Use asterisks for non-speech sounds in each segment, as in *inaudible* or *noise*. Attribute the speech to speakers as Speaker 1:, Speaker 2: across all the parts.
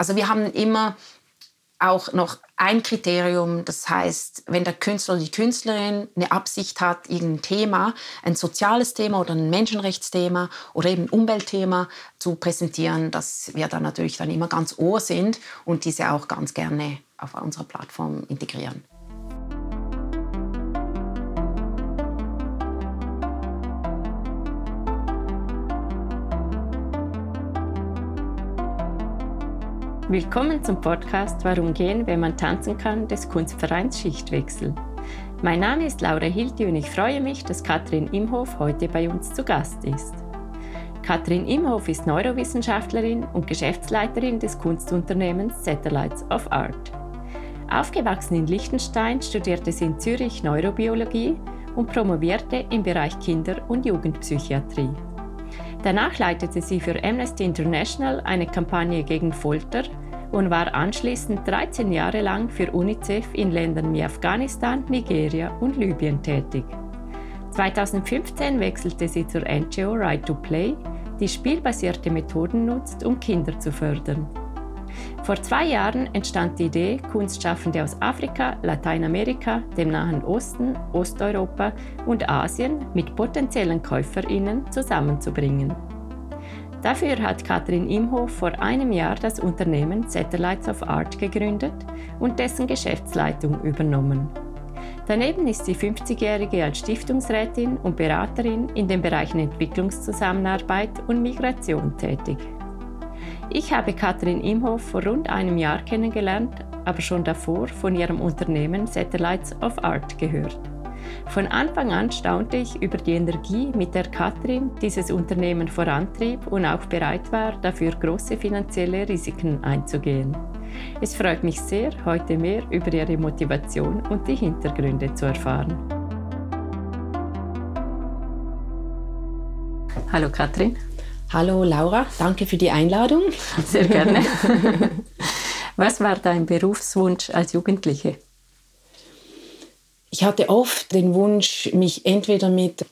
Speaker 1: Also wir haben immer auch noch ein Kriterium, das heißt, wenn der Künstler oder die Künstlerin eine Absicht hat, irgendein Thema, ein soziales Thema oder ein Menschenrechtsthema oder eben ein Umweltthema zu präsentieren, dass wir dann natürlich dann immer ganz ohr sind und diese auch ganz gerne auf unserer Plattform integrieren.
Speaker 2: Willkommen zum Podcast Warum gehen, wenn man tanzen kann des Kunstvereins Schichtwechsel. Mein Name ist Laura Hilti und ich freue mich, dass Katrin Imhof heute bei uns zu Gast ist. Katrin Imhof ist Neurowissenschaftlerin und Geschäftsleiterin des Kunstunternehmens Satellites of Art. Aufgewachsen in Liechtenstein studierte sie in Zürich Neurobiologie und promovierte im Bereich Kinder- und Jugendpsychiatrie. Danach leitete sie für Amnesty International eine Kampagne gegen Folter und war anschließend 13 Jahre lang für UNICEF in Ländern wie Afghanistan, Nigeria und Libyen tätig. 2015 wechselte sie zur NGO Right to Play, die spielbasierte Methoden nutzt, um Kinder zu fördern. Vor zwei Jahren entstand die Idee, Kunstschaffende aus Afrika, Lateinamerika, dem Nahen Osten, Osteuropa und Asien mit potenziellen KäuferInnen zusammenzubringen. Dafür hat Katrin Imhof vor einem Jahr das Unternehmen Satellites of Art gegründet und dessen Geschäftsleitung übernommen. Daneben ist sie 50-Jährige als Stiftungsrätin und Beraterin in den Bereichen Entwicklungszusammenarbeit und Migration tätig. Ich habe Katrin Imhoff vor rund einem Jahr kennengelernt, aber schon davor von ihrem Unternehmen Satellites of Art gehört. Von Anfang an staunte ich über die Energie, mit der Katrin dieses Unternehmen vorantrieb und auch bereit war, dafür große finanzielle Risiken einzugehen. Es freut mich sehr, heute mehr über ihre Motivation und die Hintergründe zu erfahren. Hallo Katrin.
Speaker 1: Hallo Laura, danke für die Einladung.
Speaker 2: Sehr gerne. *laughs* Was war dein Berufswunsch als Jugendliche?
Speaker 1: Ich hatte oft den Wunsch, mich entweder mit,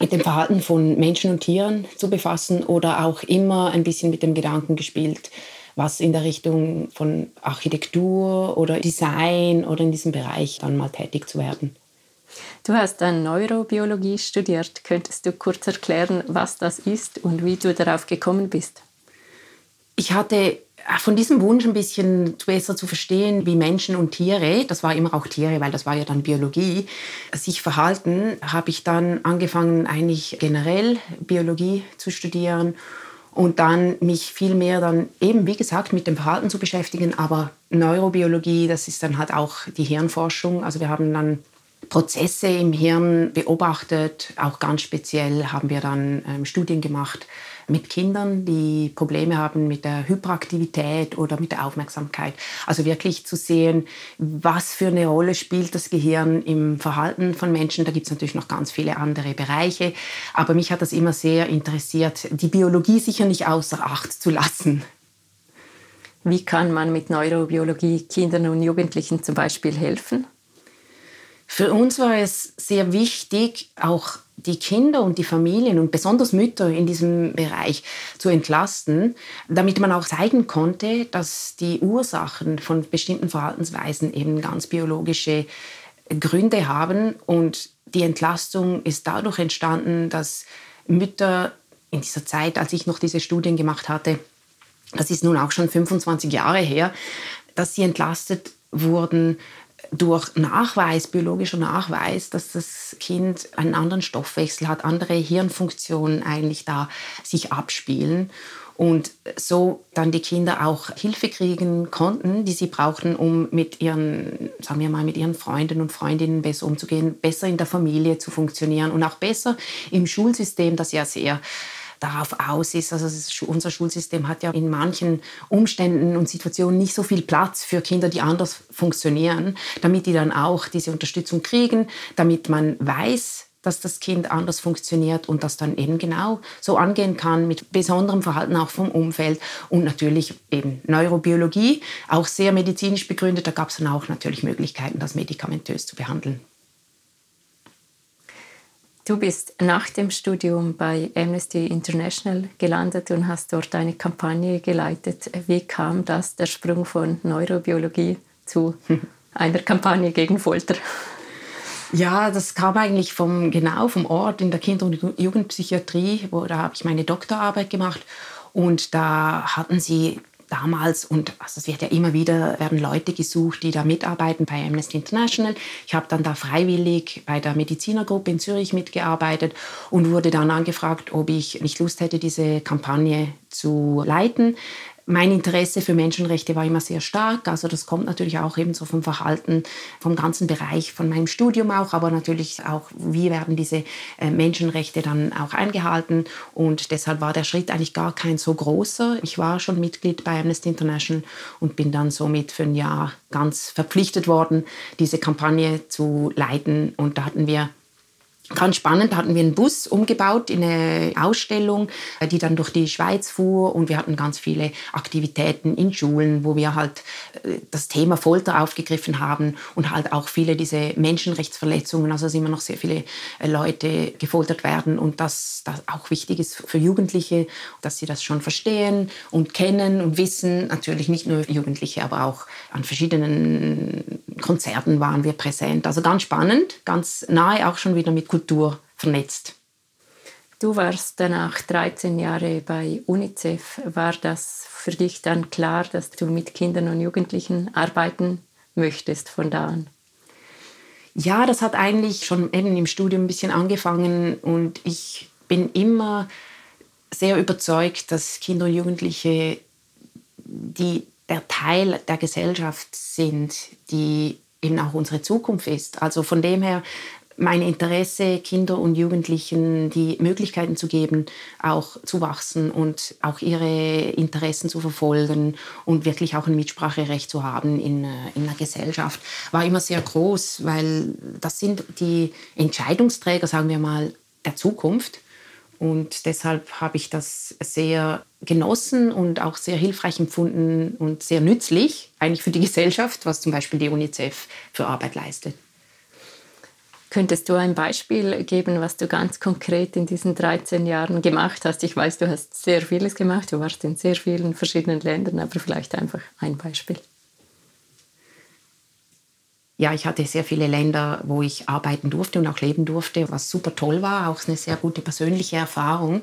Speaker 1: mit dem Verhalten von Menschen und Tieren zu befassen oder auch immer ein bisschen mit dem Gedanken gespielt, was in der Richtung von Architektur oder Design oder in diesem Bereich dann mal tätig zu werden.
Speaker 2: Du hast dann Neurobiologie studiert. Könntest du kurz erklären, was das ist und wie du darauf gekommen bist?
Speaker 1: Ich hatte äh, von diesem Wunsch ein bisschen besser zu verstehen, wie Menschen und Tiere, das war immer auch Tiere, weil das war ja dann Biologie, sich verhalten, habe ich dann angefangen, eigentlich generell Biologie zu studieren und dann mich viel mehr dann eben, wie gesagt, mit dem Verhalten zu beschäftigen, aber Neurobiologie, das ist dann halt auch die Hirnforschung. Also wir haben dann Prozesse im Hirn beobachtet. Auch ganz speziell haben wir dann ähm, Studien gemacht mit Kindern, die Probleme haben mit der Hyperaktivität oder mit der Aufmerksamkeit. Also wirklich zu sehen, was für eine Rolle spielt das Gehirn im Verhalten von Menschen. Da gibt es natürlich noch ganz viele andere Bereiche. Aber mich hat das immer sehr interessiert, die Biologie sicher nicht außer Acht zu lassen.
Speaker 2: Wie kann man mit Neurobiologie Kindern und Jugendlichen zum Beispiel helfen?
Speaker 1: Für uns war es sehr wichtig, auch die Kinder und die Familien und besonders Mütter in diesem Bereich zu entlasten, damit man auch zeigen konnte, dass die Ursachen von bestimmten Verhaltensweisen eben ganz biologische Gründe haben. Und die Entlastung ist dadurch entstanden, dass Mütter in dieser Zeit, als ich noch diese Studien gemacht hatte, das ist nun auch schon 25 Jahre her, dass sie entlastet wurden durch Nachweis, biologischer Nachweis, dass das Kind einen anderen Stoffwechsel hat, andere Hirnfunktionen eigentlich da sich abspielen und so dann die Kinder auch Hilfe kriegen konnten, die sie brauchten, um mit ihren, sagen wir mal, mit ihren Freunden und Freundinnen besser umzugehen, besser in der Familie zu funktionieren und auch besser im Schulsystem, das ja sehr darauf aus ist. Also unser Schulsystem hat ja in manchen Umständen und Situationen nicht so viel Platz für Kinder, die anders funktionieren, damit die dann auch diese Unterstützung kriegen, damit man weiß, dass das Kind anders funktioniert und das dann eben genau so angehen kann mit besonderem Verhalten auch vom Umfeld und natürlich eben Neurobiologie, auch sehr medizinisch begründet. Da gab es dann auch natürlich Möglichkeiten, das medikamentös zu behandeln.
Speaker 2: Du bist nach dem Studium bei Amnesty International gelandet und hast dort eine Kampagne geleitet. Wie kam das, der Sprung von Neurobiologie zu *laughs* einer Kampagne gegen Folter?
Speaker 1: Ja, das kam eigentlich vom, genau vom Ort in der Kinder- und Jugendpsychiatrie, wo da habe ich meine Doktorarbeit gemacht. Und da hatten sie damals und also es wird ja immer wieder werden Leute gesucht, die da mitarbeiten bei Amnesty International. Ich habe dann da freiwillig bei der Medizinergruppe in Zürich mitgearbeitet und wurde dann angefragt, ob ich nicht Lust hätte, diese Kampagne zu leiten mein Interesse für Menschenrechte war immer sehr stark. Also das kommt natürlich auch eben so vom Verhalten, vom ganzen Bereich von meinem Studium auch, aber natürlich auch, wie werden diese äh, Menschenrechte dann auch eingehalten. Und deshalb war der Schritt eigentlich gar kein so großer. Ich war schon Mitglied bei Amnesty International und bin dann somit für ein Jahr ganz verpflichtet worden, diese Kampagne zu leiten. Und da hatten wir Ganz spannend, hatten wir einen Bus umgebaut in eine Ausstellung, die dann durch die Schweiz fuhr und wir hatten ganz viele Aktivitäten in Schulen, wo wir halt äh, das Thema Folter aufgegriffen haben und halt auch viele diese Menschenrechtsverletzungen, also dass immer noch sehr viele äh, Leute gefoltert werden und dass das auch wichtig ist für Jugendliche, dass sie das schon verstehen und kennen und wissen. Natürlich nicht nur Jugendliche, aber auch an verschiedenen Konzerten waren wir präsent. Also ganz spannend, ganz nahe auch schon wieder mit Kultur vernetzt.
Speaker 2: Du warst danach 13 Jahre bei UNICEF. War das für dich dann klar, dass du mit Kindern und Jugendlichen arbeiten möchtest von da an?
Speaker 1: Ja, das hat eigentlich schon eben im Studium ein bisschen angefangen und ich bin immer sehr überzeugt, dass Kinder und Jugendliche die der Teil der Gesellschaft sind, die eben auch unsere Zukunft ist. Also von dem her mein Interesse, Kinder und Jugendlichen die Möglichkeiten zu geben, auch zu wachsen und auch ihre Interessen zu verfolgen und wirklich auch ein Mitspracherecht zu haben in, äh, in der Gesellschaft, war immer sehr groß, weil das sind die Entscheidungsträger, sagen wir mal, der Zukunft. Und deshalb habe ich das sehr genossen und auch sehr hilfreich empfunden und sehr nützlich, eigentlich für die Gesellschaft, was zum Beispiel die UNICEF für Arbeit leistet.
Speaker 2: Könntest du ein Beispiel geben, was du ganz konkret in diesen 13 Jahren gemacht hast? Ich weiß, du hast sehr vieles gemacht, du warst in sehr vielen verschiedenen Ländern, aber vielleicht einfach ein Beispiel.
Speaker 1: Ja, ich hatte sehr viele Länder, wo ich arbeiten durfte und auch leben durfte, was super toll war, auch eine sehr gute persönliche Erfahrung.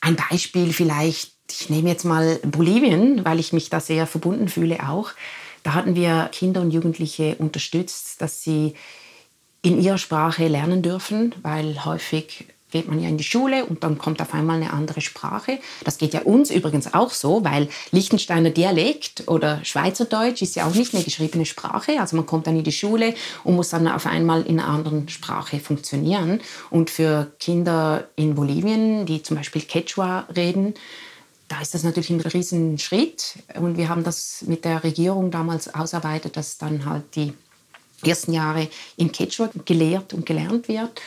Speaker 1: Ein Beispiel vielleicht, ich nehme jetzt mal Bolivien, weil ich mich da sehr verbunden fühle auch. Da hatten wir Kinder und Jugendliche unterstützt, dass sie in ihrer Sprache lernen dürfen, weil häufig geht man ja in die Schule und dann kommt auf einmal eine andere Sprache. Das geht ja uns übrigens auch so, weil Liechtensteiner Dialekt oder Schweizerdeutsch ist ja auch nicht eine geschriebene Sprache. Also man kommt dann in die Schule und muss dann auf einmal in einer anderen Sprache funktionieren. Und für Kinder in Bolivien, die zum Beispiel Quechua reden, da ist das natürlich ein Riesenschritt. Und wir haben das mit der Regierung damals ausarbeitet, dass dann halt die ersten Jahre in Quechua gelehrt und gelernt wird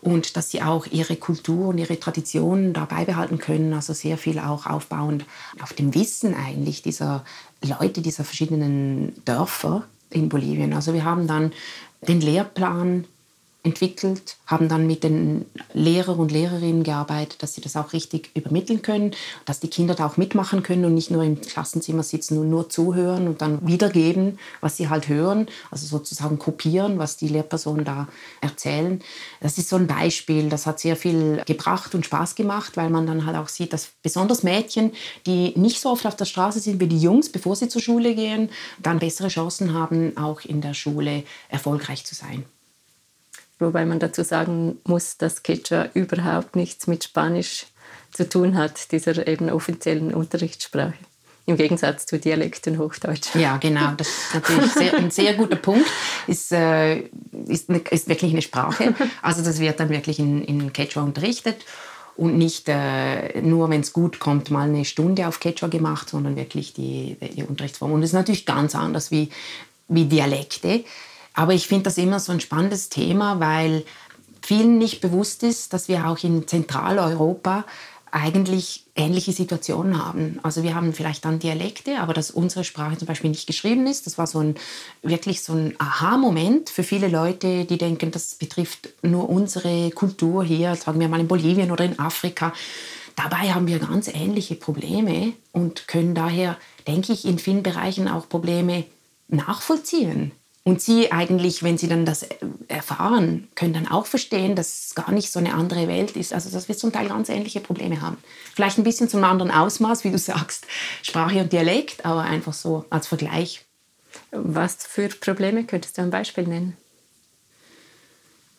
Speaker 1: und dass sie auch ihre Kultur und ihre Traditionen da beibehalten können. Also sehr viel auch aufbauend auf dem Wissen eigentlich dieser Leute, dieser verschiedenen Dörfer in Bolivien. Also wir haben dann den Lehrplan entwickelt, haben dann mit den Lehrern und Lehrerinnen gearbeitet, dass sie das auch richtig übermitteln können, dass die Kinder da auch mitmachen können und nicht nur im Klassenzimmer sitzen und nur zuhören und dann wiedergeben, was sie halt hören, also sozusagen kopieren, was die Lehrpersonen da erzählen. Das ist so ein Beispiel, das hat sehr viel gebracht und Spaß gemacht, weil man dann halt auch sieht, dass besonders Mädchen, die nicht so oft auf der Straße sind wie die Jungs, bevor sie zur Schule gehen, dann bessere Chancen haben, auch in der Schule erfolgreich zu sein.
Speaker 2: Wobei man dazu sagen muss, dass Quechua überhaupt nichts mit Spanisch zu tun hat, dieser eben offiziellen Unterrichtssprache. Im Gegensatz zu Dialekt und Hochdeutsch.
Speaker 1: Ja, genau. Das ist natürlich sehr, ein sehr guter Punkt. Ist, äh, ist, eine, ist, wirklich eine Sprache. Also das wird dann wirklich in, in Quechua unterrichtet und nicht äh, nur, wenn es gut kommt, mal eine Stunde auf Quechua gemacht, sondern wirklich die, die Unterrichtsform. Und das ist natürlich ganz anders wie, wie Dialekte. Aber ich finde das immer so ein spannendes Thema, weil vielen nicht bewusst ist, dass wir auch in Zentraleuropa eigentlich ähnliche Situationen haben. Also wir haben vielleicht dann Dialekte, aber dass unsere Sprache zum Beispiel nicht geschrieben ist, das war so ein wirklich so ein Aha-Moment für viele Leute, die denken, das betrifft nur unsere Kultur hier, sagen wir mal in Bolivien oder in Afrika. Dabei haben wir ganz ähnliche Probleme und können daher, denke ich, in vielen Bereichen auch Probleme nachvollziehen. Und sie eigentlich, wenn sie dann das erfahren, können dann auch verstehen, dass es gar nicht so eine andere Welt ist. Also dass wir zum Teil ganz ähnliche Probleme haben. Vielleicht ein bisschen zum anderen Ausmaß, wie du sagst, Sprache und Dialekt, aber einfach so als Vergleich.
Speaker 2: Was für Probleme könntest du ein Beispiel nennen?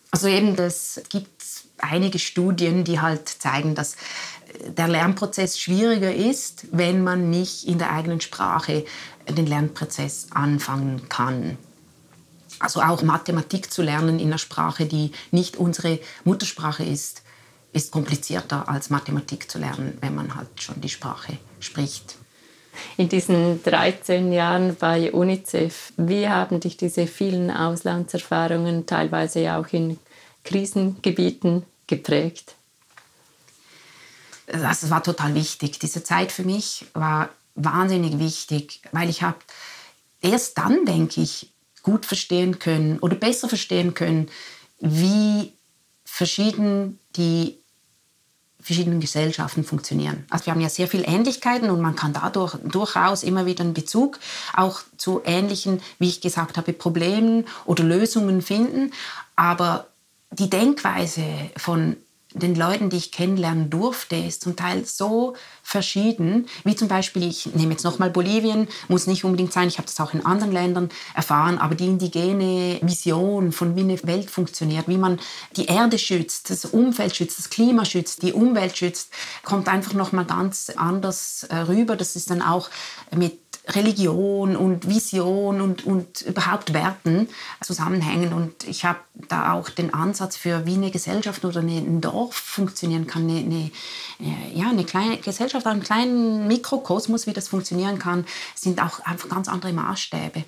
Speaker 1: Also eben, es gibt einige Studien, die halt zeigen, dass der Lernprozess schwieriger ist, wenn man nicht in der eigenen Sprache den Lernprozess anfangen kann. Also auch Mathematik zu lernen in einer Sprache, die nicht unsere Muttersprache ist, ist komplizierter als Mathematik zu lernen, wenn man halt schon die Sprache spricht.
Speaker 2: In diesen 13 Jahren bei UNICEF, wie haben dich diese vielen Auslandserfahrungen, teilweise auch in Krisengebieten, geprägt?
Speaker 1: Das war total wichtig. Diese Zeit für mich war wahnsinnig wichtig, weil ich habe erst dann, denke ich, gut verstehen können oder besser verstehen können, wie verschieden die verschiedenen Gesellschaften funktionieren. Also wir haben ja sehr viele Ähnlichkeiten und man kann dadurch durchaus immer wieder einen Bezug auch zu ähnlichen, wie ich gesagt habe, Problemen oder Lösungen finden. Aber die Denkweise von den Leuten, die ich kennenlernen durfte, ist zum Teil so verschieden. Wie zum Beispiel, ich nehme jetzt nochmal Bolivien, muss nicht unbedingt sein, ich habe das auch in anderen Ländern erfahren, aber die indigene Vision von wie eine Welt funktioniert, wie man die Erde schützt, das Umfeld schützt, das Klima schützt, die Umwelt schützt, kommt einfach nochmal ganz anders äh, rüber. Das ist dann auch mit Religion und Vision und, und überhaupt Werten zusammenhängen. Und ich habe da auch den Ansatz für, wie eine Gesellschaft oder ein Dorf funktionieren kann, eine, eine, äh, ja, eine kleine Gesellschaft, einen kleinen Mikrokosmos, wie das funktionieren kann, sind auch einfach ganz andere Maßstäbe.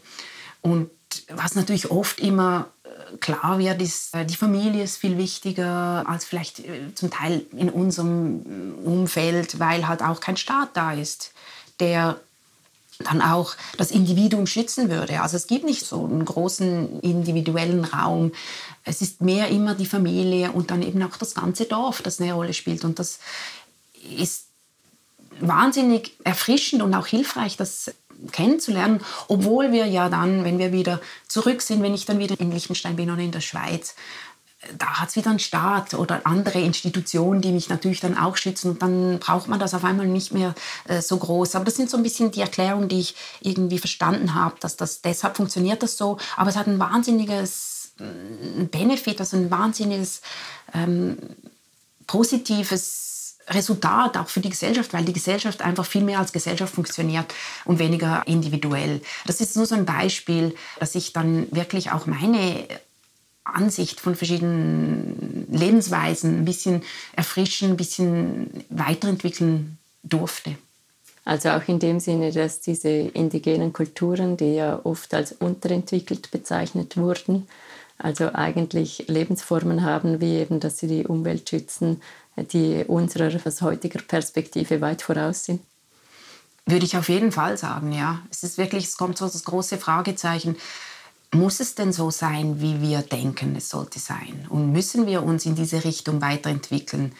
Speaker 1: Und was natürlich oft immer äh, klar wird, ist, äh, die Familie ist viel wichtiger als vielleicht zum Teil in unserem Umfeld, weil halt auch kein Staat da ist, der dann auch das Individuum schützen würde. Also es gibt nicht so einen großen individuellen Raum. Es ist mehr immer die Familie und dann eben auch das ganze Dorf, das eine Rolle spielt. Und das ist wahnsinnig erfrischend und auch hilfreich, das kennenzulernen, obwohl wir ja dann, wenn wir wieder zurück sind, wenn ich dann wieder in Liechtenstein bin oder in der Schweiz, da hat es wieder einen Staat oder andere Institutionen, die mich natürlich dann auch schützen. Und dann braucht man das auf einmal nicht mehr äh, so groß. Aber das sind so ein bisschen die Erklärungen, die ich irgendwie verstanden habe, dass das deshalb funktioniert das so. Aber es hat ein wahnsinniges ein Benefit, also ein wahnsinniges ähm, positives Resultat auch für die Gesellschaft, weil die Gesellschaft einfach viel mehr als Gesellschaft funktioniert und weniger individuell. Das ist nur so ein Beispiel, dass ich dann wirklich auch meine Ansicht von verschiedenen Lebensweisen ein bisschen erfrischen, ein bisschen weiterentwickeln durfte.
Speaker 2: Also auch in dem Sinne, dass diese indigenen Kulturen, die ja oft als unterentwickelt bezeichnet wurden, also eigentlich Lebensformen haben, wie eben, dass sie die Umwelt schützen, die unserer aus heutiger Perspektive weit voraus sind?
Speaker 1: Würde ich auf jeden Fall sagen, ja. Es ist wirklich, es kommt so das große Fragezeichen muss es denn so sein, wie wir denken, es sollte sein? Und müssen wir uns in diese Richtung weiterentwickeln,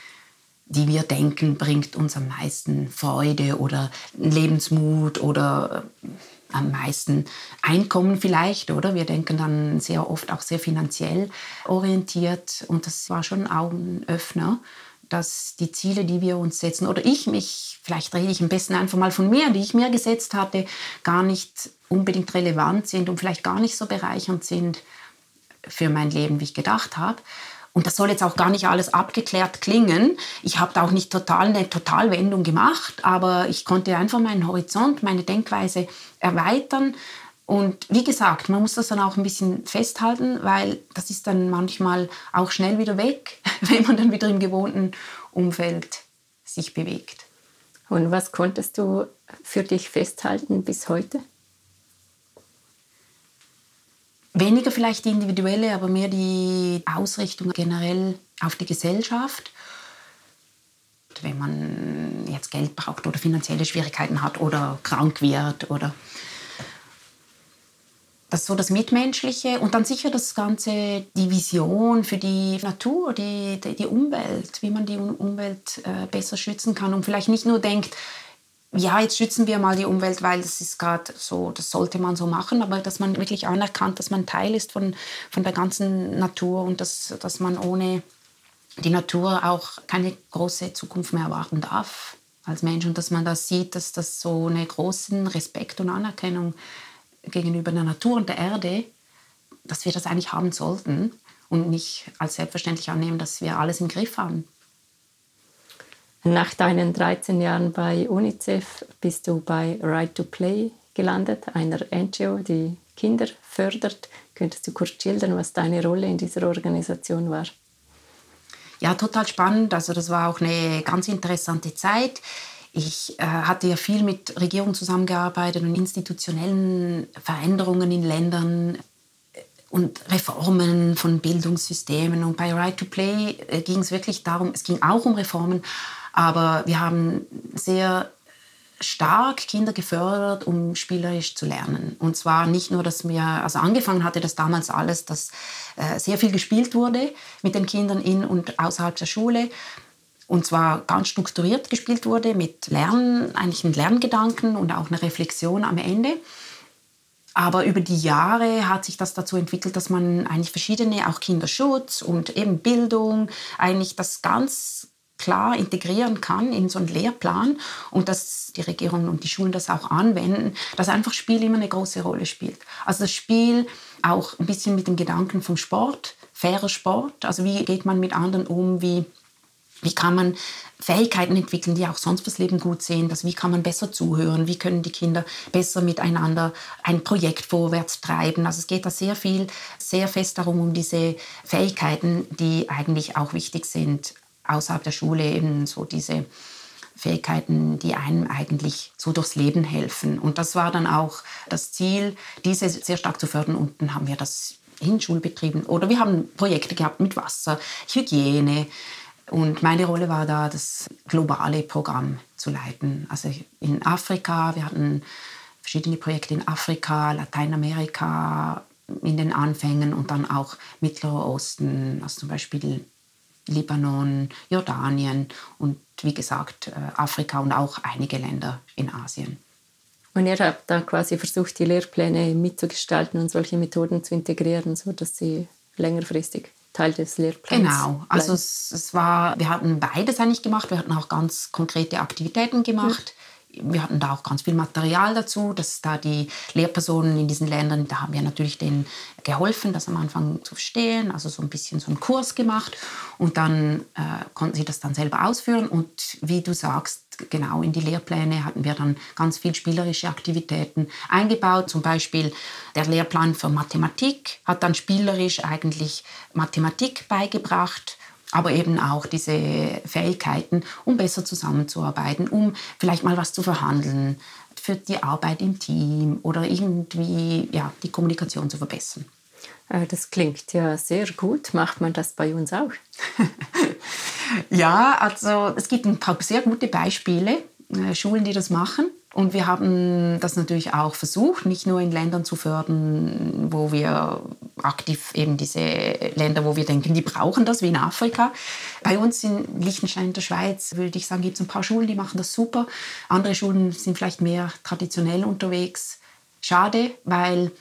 Speaker 1: die wir denken, bringt uns am meisten Freude oder Lebensmut oder äh, am meisten Einkommen vielleicht, oder? Wir denken dann sehr oft auch sehr finanziell orientiert und das war schon ein Augenöffner dass die Ziele, die wir uns setzen, oder ich mich, vielleicht rede ich am besten einfach mal von mir, die ich mir gesetzt hatte, gar nicht unbedingt relevant sind und vielleicht gar nicht so bereichernd sind für mein Leben, wie ich gedacht habe. Und das soll jetzt auch gar nicht alles abgeklärt klingen. Ich habe da auch nicht total eine Totalwendung gemacht, aber ich konnte einfach meinen Horizont, meine Denkweise erweitern und wie gesagt, man muss das dann auch ein bisschen festhalten, weil das ist dann manchmal auch schnell wieder weg, *laughs* wenn man dann wieder im gewohnten Umfeld sich bewegt.
Speaker 2: Und was konntest du für dich festhalten bis heute?
Speaker 1: Weniger vielleicht die individuelle, aber mehr die Ausrichtung generell auf die Gesellschaft. wenn man jetzt Geld braucht oder finanzielle Schwierigkeiten hat oder krank wird oder das so das Mitmenschliche und dann sicher das Ganze, die Vision für die Natur, die, die, Umwelt, wie man die Umwelt äh, besser schützen kann und vielleicht nicht nur denkt, ja, jetzt schützen wir mal die Umwelt, weil das ist gerade so, das sollte man so machen, aber dass man wirklich anerkannt, dass man Teil ist von, von der ganzen Natur und dass, dass man ohne die Natur auch keine große Zukunft mehr erwarten darf als Mensch und dass man da sieht, dass das so einen großen Respekt und Anerkennung gegenüber der Natur und der Erde, dass wir das eigentlich haben sollten und nicht als selbstverständlich annehmen, dass wir alles im Griff haben.
Speaker 2: Nach deinen 13 Jahren bei UNICEF bist du bei Right to Play gelandet, einer NGO, die Kinder fördert. Könntest du kurz schildern, was deine Rolle in dieser Organisation war?
Speaker 1: Ja, total spannend. Also das war auch eine ganz interessante Zeit. Ich äh, hatte ja viel mit Regierungen zusammengearbeitet und institutionellen Veränderungen in Ländern äh, und Reformen von Bildungssystemen. Und bei Right to Play äh, ging es wirklich darum, es ging auch um Reformen, aber wir haben sehr stark Kinder gefördert, um spielerisch zu lernen. Und zwar nicht nur, dass wir, also angefangen hatte das damals alles, dass äh, sehr viel gespielt wurde mit den Kindern in und außerhalb der Schule. Und zwar ganz strukturiert gespielt wurde mit Lernen, eigentlich mit Lerngedanken und auch einer Reflexion am Ende. Aber über die Jahre hat sich das dazu entwickelt, dass man eigentlich verschiedene, auch Kinderschutz und eben Bildung, eigentlich das ganz klar integrieren kann in so einen Lehrplan und dass die Regierungen und die Schulen das auch anwenden, dass einfach Spiel immer eine große Rolle spielt. Also das Spiel auch ein bisschen mit dem Gedanken vom Sport, fairer Sport, also wie geht man mit anderen um, wie, wie kann man Fähigkeiten entwickeln, die auch sonst fürs Leben gut sehen, dass wie kann man besser zuhören, wie können die Kinder besser miteinander ein Projekt vorwärts treiben. Also es geht da sehr viel, sehr fest darum, um diese Fähigkeiten, die eigentlich auch wichtig sind außerhalb der Schule eben so diese Fähigkeiten, die einem eigentlich so durchs Leben helfen. Und das war dann auch das Ziel, diese sehr stark zu fördern. Und dann haben wir das in Schulbetrieben oder wir haben Projekte gehabt mit Wasser, Hygiene. Und meine Rolle war da, das globale Programm zu leiten. Also in Afrika, wir hatten verschiedene Projekte in Afrika, Lateinamerika in den Anfängen und dann auch Mittlerer Osten, also zum Beispiel Libanon, Jordanien und wie gesagt äh, Afrika und auch einige Länder in Asien.
Speaker 2: Und ihr habt da quasi versucht, die Lehrpläne mitzugestalten und solche Methoden zu integrieren, sodass sie längerfristig Teil des Lehrplans
Speaker 1: Genau, also es, es, war, wir hatten beides eigentlich gemacht. Wir hatten auch ganz konkrete Aktivitäten gemacht. Mhm wir hatten da auch ganz viel Material dazu, dass da die Lehrpersonen in diesen Ländern, da haben wir natürlich denen geholfen, das am Anfang zu verstehen, also so ein bisschen so einen Kurs gemacht. Und dann äh, konnten sie das dann selber ausführen. Und wie du sagst, genau in die Lehrpläne hatten wir dann ganz viel spielerische Aktivitäten eingebaut, zum Beispiel der Lehrplan für Mathematik hat dann spielerisch eigentlich Mathematik beigebracht aber eben auch diese Fähigkeiten, um besser zusammenzuarbeiten, um vielleicht mal was zu verhandeln, für die Arbeit im Team oder irgendwie ja, die Kommunikation zu verbessern.
Speaker 2: Äh, das klingt ja sehr gut. Macht man das bei uns auch? *laughs*
Speaker 1: ja, also es gibt ein paar sehr gute Beispiele, äh, Schulen, die das machen. Und wir haben das natürlich auch versucht, nicht nur in Ländern zu fördern, wo wir aktiv eben diese Länder, wo wir denken, die brauchen das, wie in Afrika. Bei uns in Liechtenstein in der Schweiz, würde ich sagen, gibt es ein paar Schulen, die machen das super. Andere Schulen sind vielleicht mehr traditionell unterwegs. Schade, weil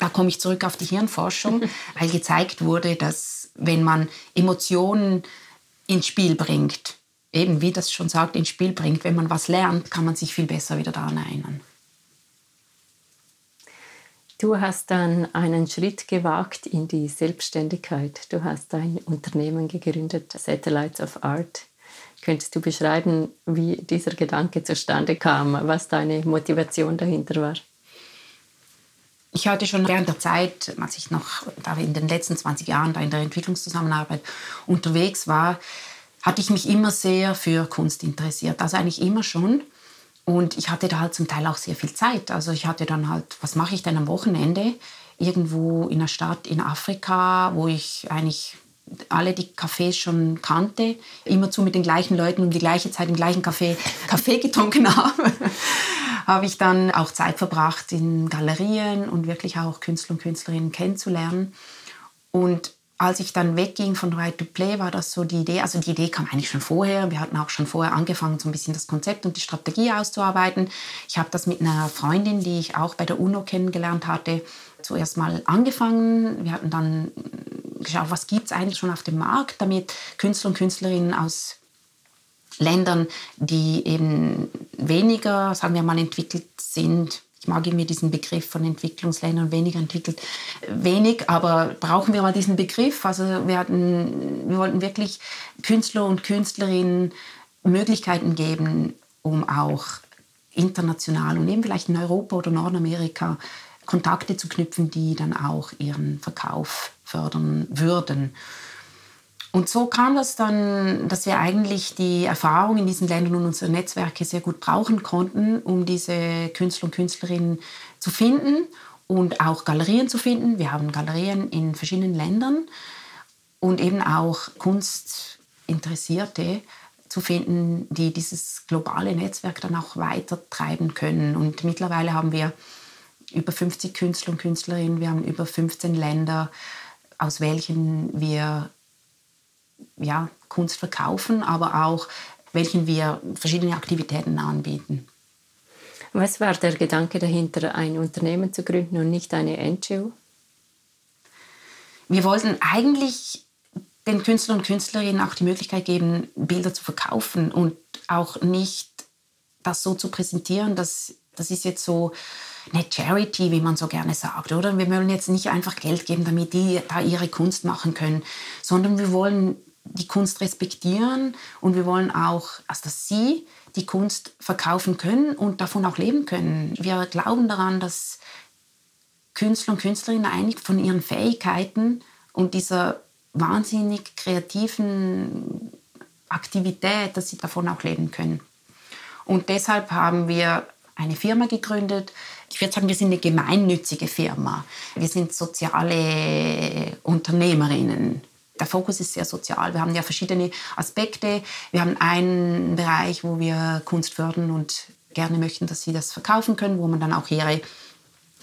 Speaker 1: da komme ich zurück auf die Hirnforschung, *laughs* weil gezeigt wurde, dass wenn man Emotionen ins Spiel bringt, eben wie das schon sagt, ins Spiel bringt. Wenn man was lernt, kann man sich viel besser wieder daran erinnern.
Speaker 2: Du hast dann einen Schritt gewagt in die Selbstständigkeit. Du hast ein Unternehmen gegründet, Satellites of Art. Könntest du beschreiben, wie dieser Gedanke zustande kam, was deine Motivation dahinter war?
Speaker 1: Ich hatte schon während der Zeit, als ich noch in den letzten 20 Jahren da in der Entwicklungszusammenarbeit unterwegs war, hatte ich mich immer sehr für Kunst interessiert. Also eigentlich immer schon. Und ich hatte da halt zum Teil auch sehr viel Zeit. Also ich hatte dann halt, was mache ich denn am Wochenende? Irgendwo in einer Stadt in Afrika, wo ich eigentlich alle die Cafés schon kannte, immerzu mit den gleichen Leuten um die gleiche Zeit im gleichen Café *laughs* Kaffee getrunken habe, *laughs* habe ich dann auch Zeit verbracht in Galerien und wirklich auch Künstler und Künstlerinnen kennenzulernen. Und als ich dann wegging von Right to Play, war das so die Idee. Also die Idee kam eigentlich schon vorher. Wir hatten auch schon vorher angefangen, so ein bisschen das Konzept und die Strategie auszuarbeiten. Ich habe das mit einer Freundin, die ich auch bei der UNO kennengelernt hatte, zuerst mal angefangen. Wir hatten dann geschaut, was gibt es eigentlich schon auf dem Markt, damit Künstler und Künstlerinnen aus Ländern, die eben weniger, sagen wir mal, entwickelt sind, ich mag irgendwie diesen Begriff von Entwicklungsländern weniger entwickelt, wenig, aber brauchen wir mal diesen Begriff. Also wir, hatten, wir wollten wirklich Künstler und Künstlerinnen Möglichkeiten geben, um auch international und eben vielleicht in Europa oder Nordamerika Kontakte zu knüpfen, die dann auch ihren Verkauf fördern würden. Und so kam das dann, dass wir eigentlich die Erfahrung in diesen Ländern und unsere Netzwerke sehr gut brauchen konnten, um diese Künstler und Künstlerinnen zu finden und auch Galerien zu finden. Wir haben Galerien in verschiedenen Ländern und eben auch Kunstinteressierte zu finden, die dieses globale Netzwerk dann auch weiter treiben können. Und mittlerweile haben wir über 50 Künstler und Künstlerinnen, wir haben über 15 Länder, aus welchen wir ja, Kunst verkaufen, aber auch welchen wir verschiedene Aktivitäten anbieten.
Speaker 2: Was war der Gedanke dahinter, ein Unternehmen zu gründen und nicht eine NGO?
Speaker 1: Wir wollten eigentlich den Künstlern und Künstlerinnen auch die Möglichkeit geben, Bilder zu verkaufen und auch nicht das so zu präsentieren, dass das ist jetzt so eine Charity, wie man so gerne sagt, oder? Wir wollen jetzt nicht einfach Geld geben, damit die da ihre Kunst machen können, sondern wir wollen die Kunst respektieren und wir wollen auch, also dass sie die Kunst verkaufen können und davon auch leben können. Wir glauben daran, dass Künstler und Künstlerinnen eigentlich von ihren Fähigkeiten und dieser wahnsinnig kreativen Aktivität, dass sie davon auch leben können. Und deshalb haben wir eine Firma gegründet. Ich würde sagen, wir sind eine gemeinnützige Firma. Wir sind soziale Unternehmerinnen. Der Fokus ist sehr sozial. Wir haben ja verschiedene Aspekte. Wir haben einen Bereich, wo wir Kunst fördern und gerne möchten, dass sie das verkaufen können, wo man dann auch ihre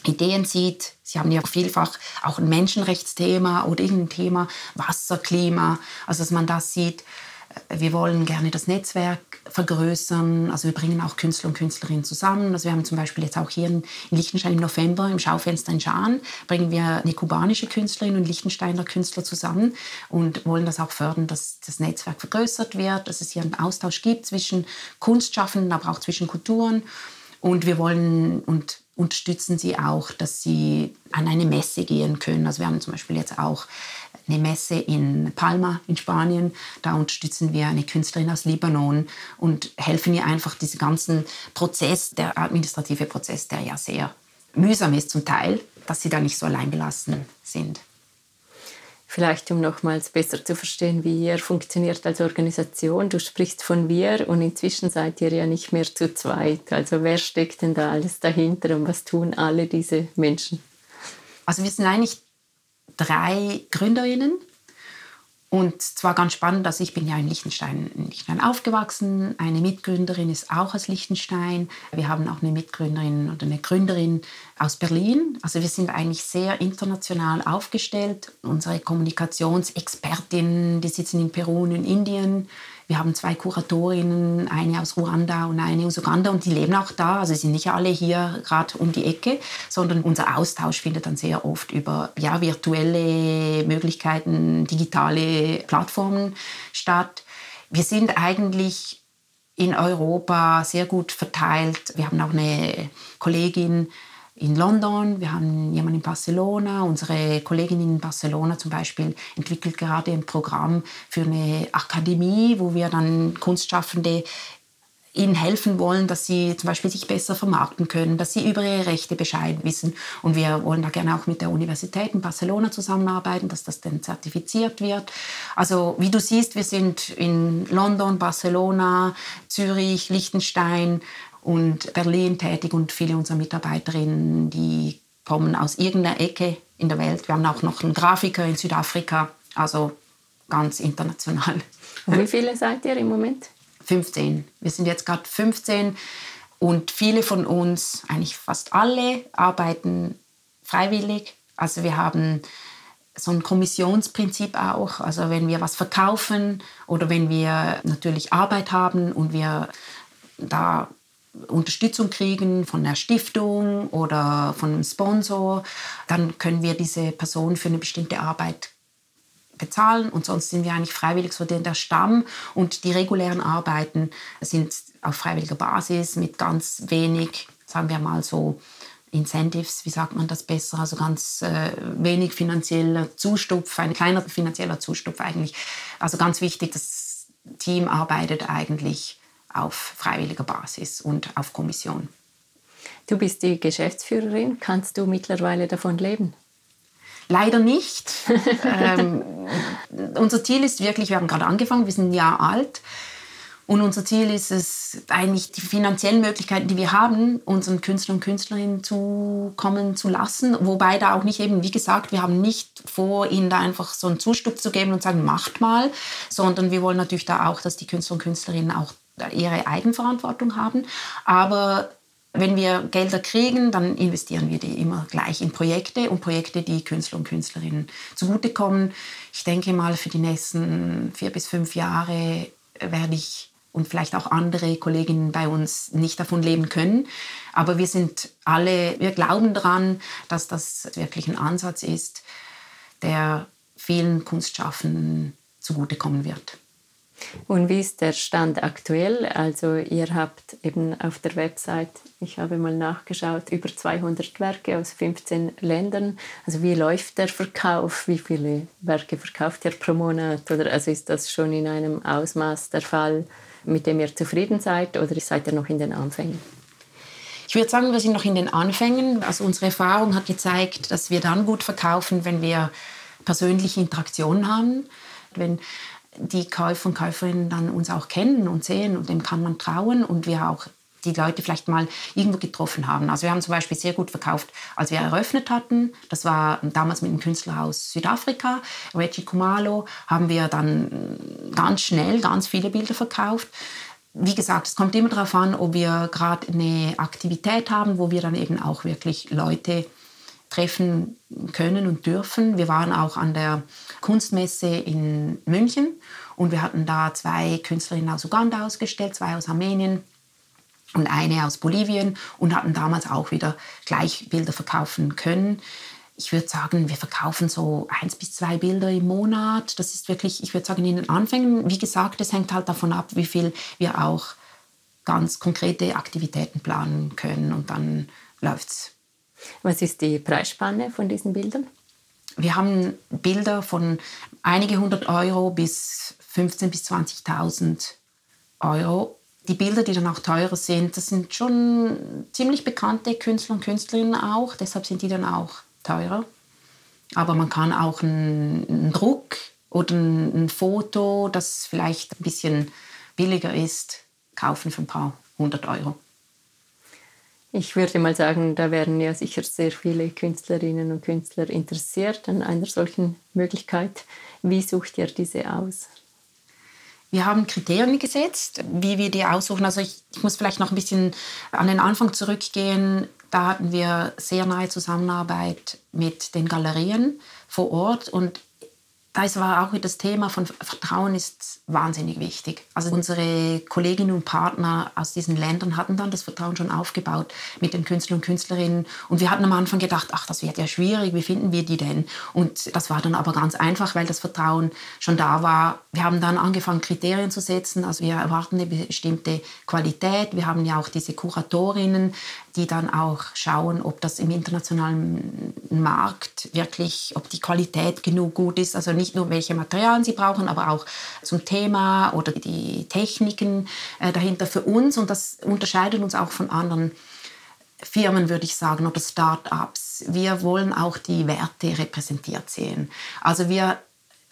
Speaker 1: Ideen sieht. Sie haben ja vielfach auch ein Menschenrechtsthema oder irgendein Thema, Wasser, Klima, also dass man das sieht. Wir wollen gerne das Netzwerk vergrößern. Also wir bringen auch Künstler und Künstlerinnen zusammen. Also wir haben zum Beispiel jetzt auch hier in Liechtenstein im November im Schaufenster in Schaan bringen wir eine kubanische Künstlerin und Liechtensteiner Künstler zusammen und wollen das auch fördern, dass das Netzwerk vergrößert wird, dass es hier einen Austausch gibt zwischen Kunstschaffenden, aber auch zwischen Kulturen. Und wir wollen und unterstützen sie auch, dass sie an eine Messe gehen können. Also wir haben zum Beispiel jetzt auch eine Messe in Palma in Spanien. Da unterstützen wir eine Künstlerin aus Libanon und helfen ihr einfach diesen ganzen Prozess, der administrative Prozess, der ja sehr mühsam ist zum Teil, dass sie da nicht so alleingelassen sind.
Speaker 2: Vielleicht, um nochmals besser zu verstehen, wie ihr funktioniert als Organisation. Du sprichst von wir und inzwischen seid ihr ja nicht mehr zu zweit. Also wer steckt denn da alles dahinter und was tun alle diese Menschen?
Speaker 1: Also wir sind eigentlich drei Gründerinnen. Und zwar ganz spannend, also ich bin ja in Liechtenstein, in Liechtenstein aufgewachsen. Eine Mitgründerin ist auch aus Liechtenstein. Wir haben auch eine Mitgründerin oder eine Gründerin aus Berlin. Also wir sind eigentlich sehr international aufgestellt. Unsere Kommunikationsexpertinnen, die sitzen in Peru und in Indien. Wir haben zwei Kuratorinnen, eine aus Ruanda und eine aus Uganda und die leben auch da. Also sind nicht alle hier gerade um die Ecke, sondern unser Austausch findet dann sehr oft über ja, virtuelle Möglichkeiten, digitale Plattformen statt. Wir sind eigentlich in Europa sehr gut verteilt. Wir haben auch eine Kollegin, in London, wir haben jemanden in Barcelona. Unsere Kollegin in Barcelona zum Beispiel entwickelt gerade ein Programm für eine Akademie, wo wir dann Kunstschaffende ihnen helfen wollen, dass sie zum Beispiel sich besser vermarkten können, dass sie über ihre Rechte Bescheid wissen. Und wir wollen da gerne auch mit der Universität in Barcelona zusammenarbeiten, dass das dann zertifiziert wird. Also wie du siehst, wir sind in London, Barcelona, Zürich, Liechtenstein, und Berlin tätig und viele unserer Mitarbeiterinnen, die kommen aus irgendeiner Ecke in der Welt. Wir haben auch noch einen Grafiker in Südafrika. Also ganz international.
Speaker 2: Und wie viele seid ihr im Moment?
Speaker 1: 15. Wir sind jetzt gerade 15 und viele von uns, eigentlich fast alle, arbeiten freiwillig. Also wir haben so ein Kommissionsprinzip auch. Also wenn wir was verkaufen oder wenn wir natürlich Arbeit haben und wir da Unterstützung kriegen von der Stiftung oder von einem Sponsor, dann können wir diese Person für eine bestimmte Arbeit bezahlen. Und sonst sind wir eigentlich freiwillig so der Stamm. Und die regulären Arbeiten sind auf freiwilliger Basis mit ganz wenig, sagen wir mal so, Incentives, wie sagt man das besser, also ganz äh, wenig finanzieller Zustupf, ein kleiner finanzieller Zustupf eigentlich. Also ganz wichtig, das Team arbeitet eigentlich auf freiwilliger Basis und auf Kommission.
Speaker 2: Du bist die Geschäftsführerin. Kannst du mittlerweile davon leben?
Speaker 1: Leider nicht. *laughs* ähm, unser Ziel ist wirklich, wir haben gerade angefangen, wir sind ein Jahr alt. Und unser Ziel ist es, eigentlich die finanziellen Möglichkeiten, die wir haben, unseren Künstlern und Künstlerinnen zukommen zu lassen. Wobei da auch nicht eben, wie gesagt, wir haben nicht vor, ihnen da einfach so einen Zustup zu geben und sagen, macht mal, sondern wir wollen natürlich da auch, dass die Künstler und Künstlerinnen auch ihre Eigenverantwortung haben. Aber wenn wir Gelder kriegen, dann investieren wir die immer gleich in Projekte und Projekte, die Künstler und Künstlerinnen zugutekommen. Ich denke mal, für die nächsten vier bis fünf Jahre werde ich und vielleicht auch andere Kolleginnen bei uns nicht davon leben können. Aber wir sind alle, wir glauben daran, dass das wirklich ein Ansatz ist, der vielen Kunstschaffenden zugutekommen wird.
Speaker 2: Und wie ist der Stand aktuell? Also ihr habt eben auf der Website, ich habe mal nachgeschaut, über 200 Werke aus 15 Ländern. Also wie läuft der Verkauf? Wie viele Werke verkauft ihr pro Monat? Oder also ist das schon in einem Ausmaß der Fall, mit dem ihr zufrieden seid oder seid ihr noch in den Anfängen?
Speaker 1: Ich würde sagen, wir sind noch in den Anfängen. Also unsere Erfahrung hat gezeigt, dass wir dann gut verkaufen, wenn wir persönliche Interaktion haben. Wenn die Käufer und Käuferinnen dann uns auch kennen und sehen und dem kann man trauen und wir auch die Leute vielleicht mal irgendwo getroffen haben. Also wir haben zum Beispiel sehr gut verkauft, als wir eröffnet hatten. Das war damals mit dem Künstler aus Südafrika, Reggie Kumalo, haben wir dann ganz schnell ganz viele Bilder verkauft. Wie gesagt, es kommt immer darauf an, ob wir gerade eine Aktivität haben, wo wir dann eben auch wirklich Leute treffen können und dürfen. Wir waren auch an der Kunstmesse in München und wir hatten da zwei Künstlerinnen aus Uganda ausgestellt, zwei aus Armenien und eine aus Bolivien und hatten damals auch wieder gleich Bilder verkaufen können. Ich würde sagen, wir verkaufen so eins bis zwei Bilder im Monat. Das ist wirklich, ich würde sagen, in den Anfängen. Wie gesagt, es hängt halt davon ab, wie viel wir auch ganz konkrete Aktivitäten planen können und dann läuft es.
Speaker 2: Was ist die Preisspanne von diesen Bildern?
Speaker 1: Wir haben Bilder von einige hundert Euro bis 15.000 bis 20.000 Euro. Die Bilder, die dann auch teurer sind, das sind schon ziemlich bekannte Künstler und Künstlerinnen auch, deshalb sind die dann auch teurer. Aber man kann auch einen, einen Druck oder ein, ein, Foto, das vielleicht ein bisschen billiger ist, kaufen für ein paar hundert Euro.
Speaker 2: Ich würde mal sagen, da wären ja sicher sehr viele Künstlerinnen und Künstler interessiert an einer solchen Möglichkeit. Wie sucht ihr diese aus?
Speaker 1: Wir haben Kriterien gesetzt, wie wir die aussuchen. Also ich, ich, muss vielleicht noch ein bisschen an den Anfang zurückgehen. Da hatten wir sehr nahe Zusammenarbeit mit den Galerien vor Ort und das war auch das Thema von Vertrauen ist wahnsinnig wichtig. Also unsere Kolleginnen und Partner aus diesen Ländern hatten dann das Vertrauen schon aufgebaut mit den Künstlern und Künstlerinnen. Und wir hatten am Anfang gedacht, ach, das wird ja schwierig, wie finden wir die denn? Und das war dann aber ganz einfach, weil das Vertrauen schon da war. Wir haben dann angefangen, Kriterien zu setzen. Also wir erwarten eine bestimmte Qualität. Wir haben ja auch diese Kuratorinnen, die dann auch schauen, ob das im internationalen Markt wirklich, ob die Qualität genug gut ist. Also nicht nur welche Materialien sie brauchen, aber auch zum Thema oder die Techniken äh, dahinter für uns. Und das unterscheidet uns auch von anderen Firmen, würde ich sagen, oder Start-ups. Wir wollen auch die Werte repräsentiert sehen. Also wir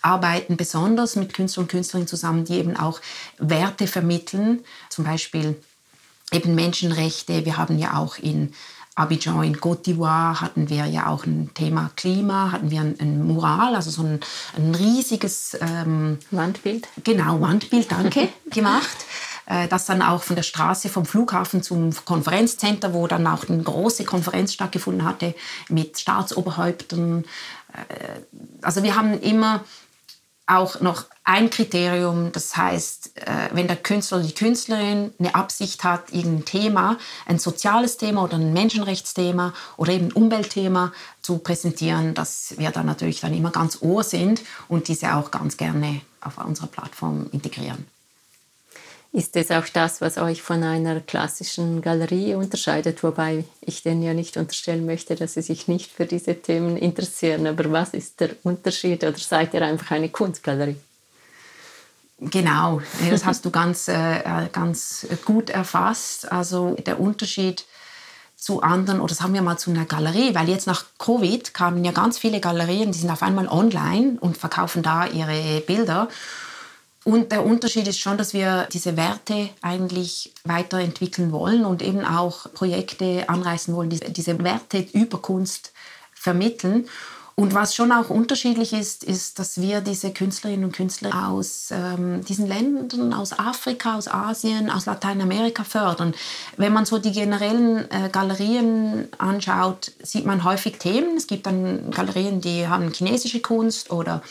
Speaker 1: arbeiten besonders mit Künstlern und Künstlerinnen zusammen, die eben auch Werte vermitteln, zum Beispiel eben Menschenrechte. Wir haben ja auch in Abidjan in Côte d'Ivoire hatten wir ja auch ein Thema Klima, hatten wir ein, ein Mural, also so ein, ein riesiges
Speaker 2: ähm, Wandbild.
Speaker 1: Genau, Wandbild, danke, *laughs* gemacht. Äh, das dann auch von der Straße vom Flughafen zum Konferenzcenter, wo dann auch eine große Konferenz stattgefunden hatte mit Staatsoberhäuptern. Äh, also wir haben immer auch noch ein Kriterium, das heißt, äh, wenn der Künstler oder die Künstlerin eine Absicht hat, irgendein Thema, ein soziales Thema oder ein Menschenrechtsthema oder eben ein Umweltthema zu präsentieren, dass wir dann natürlich dann immer ganz ohr sind und diese auch ganz gerne auf unserer Plattform integrieren.
Speaker 2: Ist das auch das, was euch von einer klassischen Galerie unterscheidet? Wobei ich denen ja nicht unterstellen möchte, dass sie sich nicht für diese Themen interessieren. Aber was ist der Unterschied? Oder seid ihr einfach eine Kunstgalerie?
Speaker 1: Genau, das hast du ganz, äh, ganz gut erfasst. Also der Unterschied zu anderen, oder sagen wir mal zu einer Galerie, weil jetzt nach Covid kamen ja ganz viele Galerien, die sind auf einmal online und verkaufen da ihre Bilder. Und der Unterschied ist schon, dass wir diese Werte eigentlich weiterentwickeln wollen und eben auch Projekte anreißen wollen, die diese Werte über Kunst vermitteln. Und was schon auch unterschiedlich ist, ist, dass wir diese Künstlerinnen und Künstler aus ähm, diesen Ländern, aus Afrika, aus Asien, aus Lateinamerika fördern. Wenn man so die generellen äh, Galerien anschaut, sieht man häufig Themen. Es gibt dann Galerien, die haben chinesische Kunst oder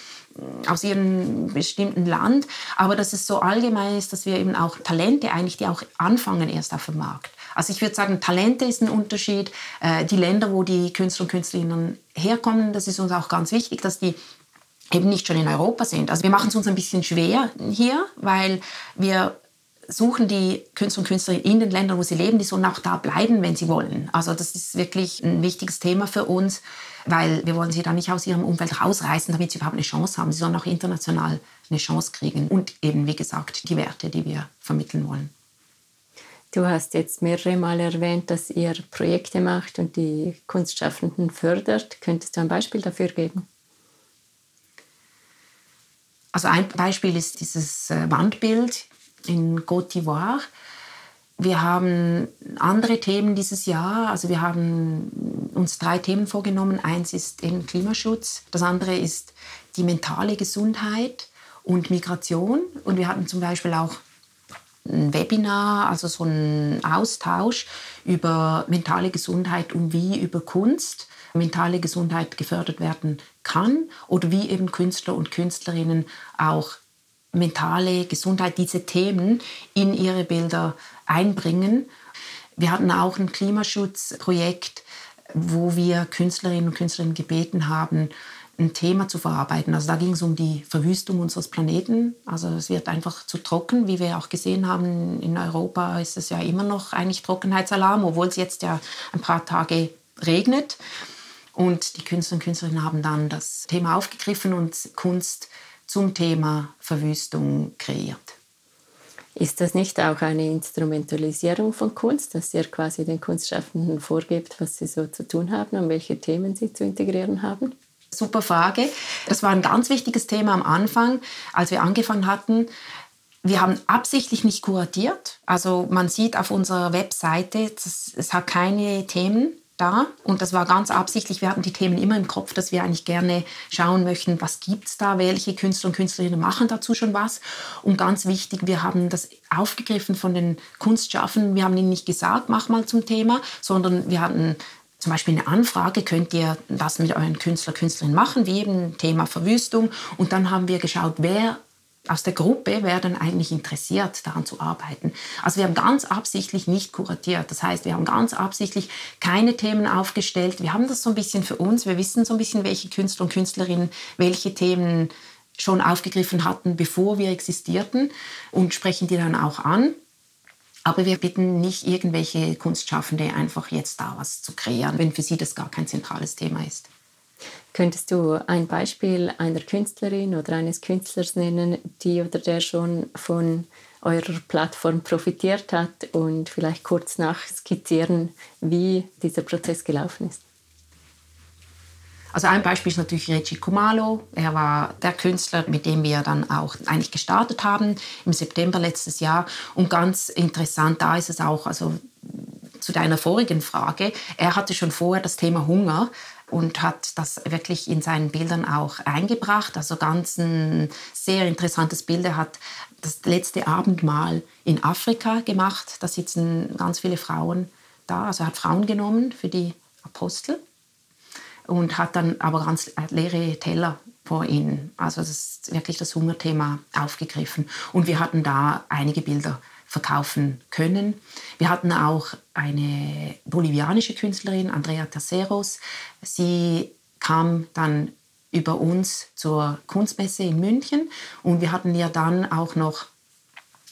Speaker 1: aus ihrem bestimmten Land, aber dass es so allgemein ist, dass wir eben auch Talente eigentlich, die auch anfangen erst auf dem Markt. Also ich würde sagen, Talente ist ein Unterschied. Äh, die Länder, wo die Künstler und Künstlerinnen herkommen, das ist uns auch ganz wichtig, dass die eben nicht schon in Europa sind. Also wir machen es uns ein bisschen schwer hier, weil wir suchen die Künstler und Künstlerinnen in den Ländern, wo sie leben, die sollen auch da bleiben, wenn sie wollen. Also das ist wirklich ein wichtiges Thema für uns, weil wir wollen sie da nicht aus ihrem Umfeld rausreißen, damit sie überhaupt eine Chance haben. Sie sollen auch international eine Chance kriegen und eben, wie gesagt, die Werte, die wir vermitteln wollen.
Speaker 2: Du hast jetzt mehrere Mal erwähnt, dass ihr Projekte macht und die Kunstschaffenden fördert. Könntest du ein Beispiel dafür geben?
Speaker 1: Also ein Beispiel ist dieses äh, Wandbild in Côte d'Ivoire. Wir haben andere Themen dieses Jahr. Also wir haben uns drei Themen vorgenommen. Eins ist eben Klimaschutz, das andere ist die mentale Gesundheit und Migration. Und wir hatten zum Beispiel auch ein Webinar, also so ein Austausch über mentale Gesundheit und wie über Kunst mentale Gesundheit gefördert werden kann oder wie eben Künstler und Künstlerinnen auch mentale Gesundheit, diese Themen in ihre Bilder einbringen. Wir hatten auch ein Klimaschutzprojekt, wo wir Künstlerinnen und Künstlerinnen gebeten haben, ein Thema zu verarbeiten. Also da ging es um die Verwüstung unseres Planeten. Also es wird einfach zu trocken, wie wir auch gesehen haben. In Europa ist es ja immer noch eigentlich Trockenheitsalarm, obwohl es jetzt ja ein paar Tage regnet. Und die Künstler und Künstlerinnen haben dann das Thema aufgegriffen und Kunst zum Thema Verwüstung kreiert.
Speaker 2: Ist das nicht auch eine Instrumentalisierung von Kunst, dass ihr quasi den Kunstschaffenden vorgebt, was sie so zu tun haben und welche Themen sie zu integrieren haben?
Speaker 1: Super Frage. Das war ein ganz wichtiges Thema am Anfang, als wir angefangen hatten. Wir haben absichtlich nicht kuratiert. Also man sieht auf unserer Webseite, es hat keine Themen da und das war ganz absichtlich. Wir hatten die Themen immer im Kopf, dass wir eigentlich gerne schauen möchten, was gibt es da, welche Künstler und Künstlerinnen machen dazu schon was. Und ganz wichtig, wir haben das aufgegriffen von den Kunstschaffenden. Wir haben ihnen nicht gesagt, mach mal zum Thema, sondern wir hatten zum Beispiel eine Anfrage, könnt ihr das mit euren Künstler, Künstlerinnen machen, wie eben Thema Verwüstung. Und dann haben wir geschaut, wer aus der Gruppe wäre dann eigentlich interessiert, daran zu arbeiten. Also wir haben ganz absichtlich nicht kuratiert. Das heißt, wir haben ganz absichtlich keine Themen aufgestellt. Wir haben das so ein bisschen für uns. Wir wissen so ein bisschen, welche Künstler und Künstlerinnen welche Themen schon aufgegriffen hatten, bevor wir existierten und sprechen die dann auch an. Aber wir bitten nicht irgendwelche Kunstschaffende einfach jetzt da was zu kreieren, wenn für sie das gar kein zentrales Thema ist.
Speaker 2: Könntest du ein Beispiel einer Künstlerin oder eines Künstlers nennen, die oder der schon von eurer Plattform profitiert hat und vielleicht kurz nachskizzieren, wie dieser Prozess gelaufen ist?
Speaker 1: Also ein Beispiel ist natürlich Reggie Kumalo. Er war der Künstler, mit dem wir dann auch eigentlich gestartet haben im September letztes Jahr. Und ganz interessant, da ist es auch, also zu deiner vorigen Frage. Er hatte schon vorher das Thema Hunger und hat das wirklich in seinen Bildern auch eingebracht. Also ganz ein sehr interessantes Bild. Er hat das letzte Abendmahl in Afrika gemacht. Da sitzen ganz viele Frauen da. Also er hat Frauen genommen für die Apostel und hat dann aber ganz leere Teller vor ihnen. Also das ist wirklich das Hungerthema aufgegriffen. Und wir hatten da einige Bilder verkaufen können. Wir hatten auch eine bolivianische Künstlerin, Andrea Terceros. Sie kam dann über uns zur Kunstmesse in München und wir hatten ihr dann auch noch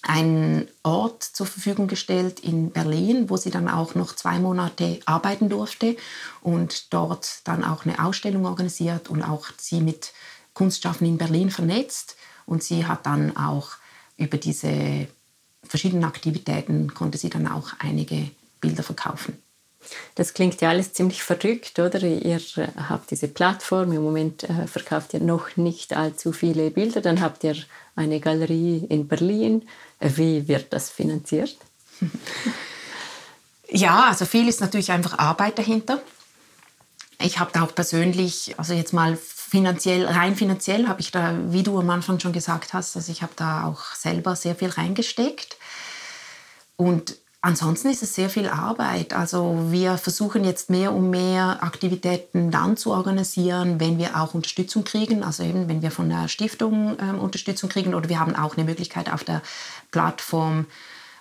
Speaker 1: einen Ort zur Verfügung gestellt in Berlin, wo sie dann auch noch zwei Monate arbeiten durfte und dort dann auch eine Ausstellung organisiert und auch sie mit Kunstschaffenden in Berlin vernetzt. Und sie hat dann auch über diese verschiedenen Aktivitäten konnte sie dann auch einige Bilder verkaufen.
Speaker 2: Das klingt ja alles ziemlich verrückt, oder? Ihr habt diese Plattform, im Moment äh, verkauft ihr noch nicht allzu viele Bilder, dann habt ihr eine Galerie in Berlin. Wie wird das finanziert? *laughs*
Speaker 1: Ja, also viel ist natürlich einfach Arbeit dahinter. Ich habe da auch persönlich, also jetzt mal finanziell, rein finanziell habe ich da, wie du am Anfang schon gesagt hast, also ich habe da auch selber sehr viel reingesteckt. Und Ansonsten ist es sehr viel Arbeit. Also wir versuchen jetzt mehr und mehr Aktivitäten dann zu organisieren, wenn wir auch Unterstützung kriegen. Also eben, wenn wir von der Stiftung äh, Unterstützung kriegen oder wir haben auch eine Möglichkeit auf der Plattform,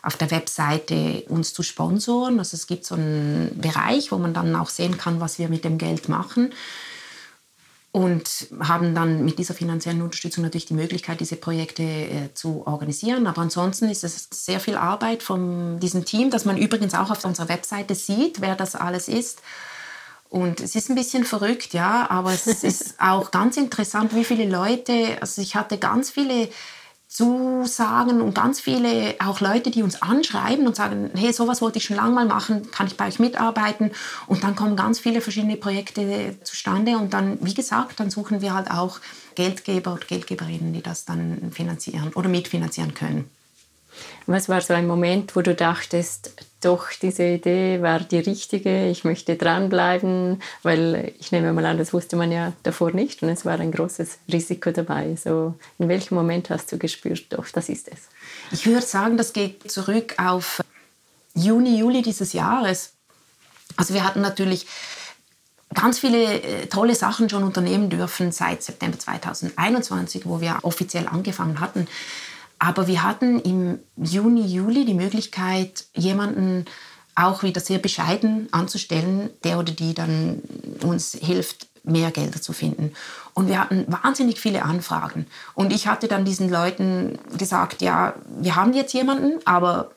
Speaker 1: auf der Webseite uns zu sponsoren. Also es gibt so einen Bereich, wo man dann auch sehen kann, was wir mit dem Geld machen und haben dann mit dieser finanziellen Unterstützung natürlich die Möglichkeit, diese Projekte äh, zu organisieren. Aber ansonsten ist es sehr viel Arbeit von diesem Team, das man übrigens auch auf unserer Webseite sieht, wer das alles ist. Und es ist ein bisschen verrückt, ja, aber es ist *laughs* auch ganz interessant, wie viele Leute, also ich hatte ganz viele Zusagen und ganz viele auch Leute, die uns anschreiben und sagen, hey, sowas wollte ich schon lange mal machen, kann ich bei euch mitarbeiten? Und dann kommen ganz viele verschiedene Projekte zustande und dann, wie gesagt, dann suchen wir halt auch Geldgeber und Geldgeberinnen, die das dann finanzieren oder mitfinanzieren können.
Speaker 2: Was war so ein Moment, wo du dachtest, doch, diese Idee war die richtige, ich möchte dranbleiben, weil ich nehme mal an, das wusste man ja davor nicht und es war ein großes Risiko dabei. So, in welchem Moment hast du gespürt, doch, das ist es?
Speaker 1: Ich würde sagen, das geht zurück auf Juni, Juli dieses Jahres. Also wir hatten natürlich ganz viele äh, tolle Sachen schon unternehmen dürfen seit September 2021, wo wir offiziell angefangen hatten. Aber wir hatten im Juni, Juli die Möglichkeit, jemanden auch wieder sehr bescheiden anzustellen, der oder die dann uns hilft, mehr Gelder zu finden. Und wir hatten wahnsinnig viele Anfragen. Und ich hatte dann diesen Leuten gesagt, ja, wir haben jetzt jemanden, aber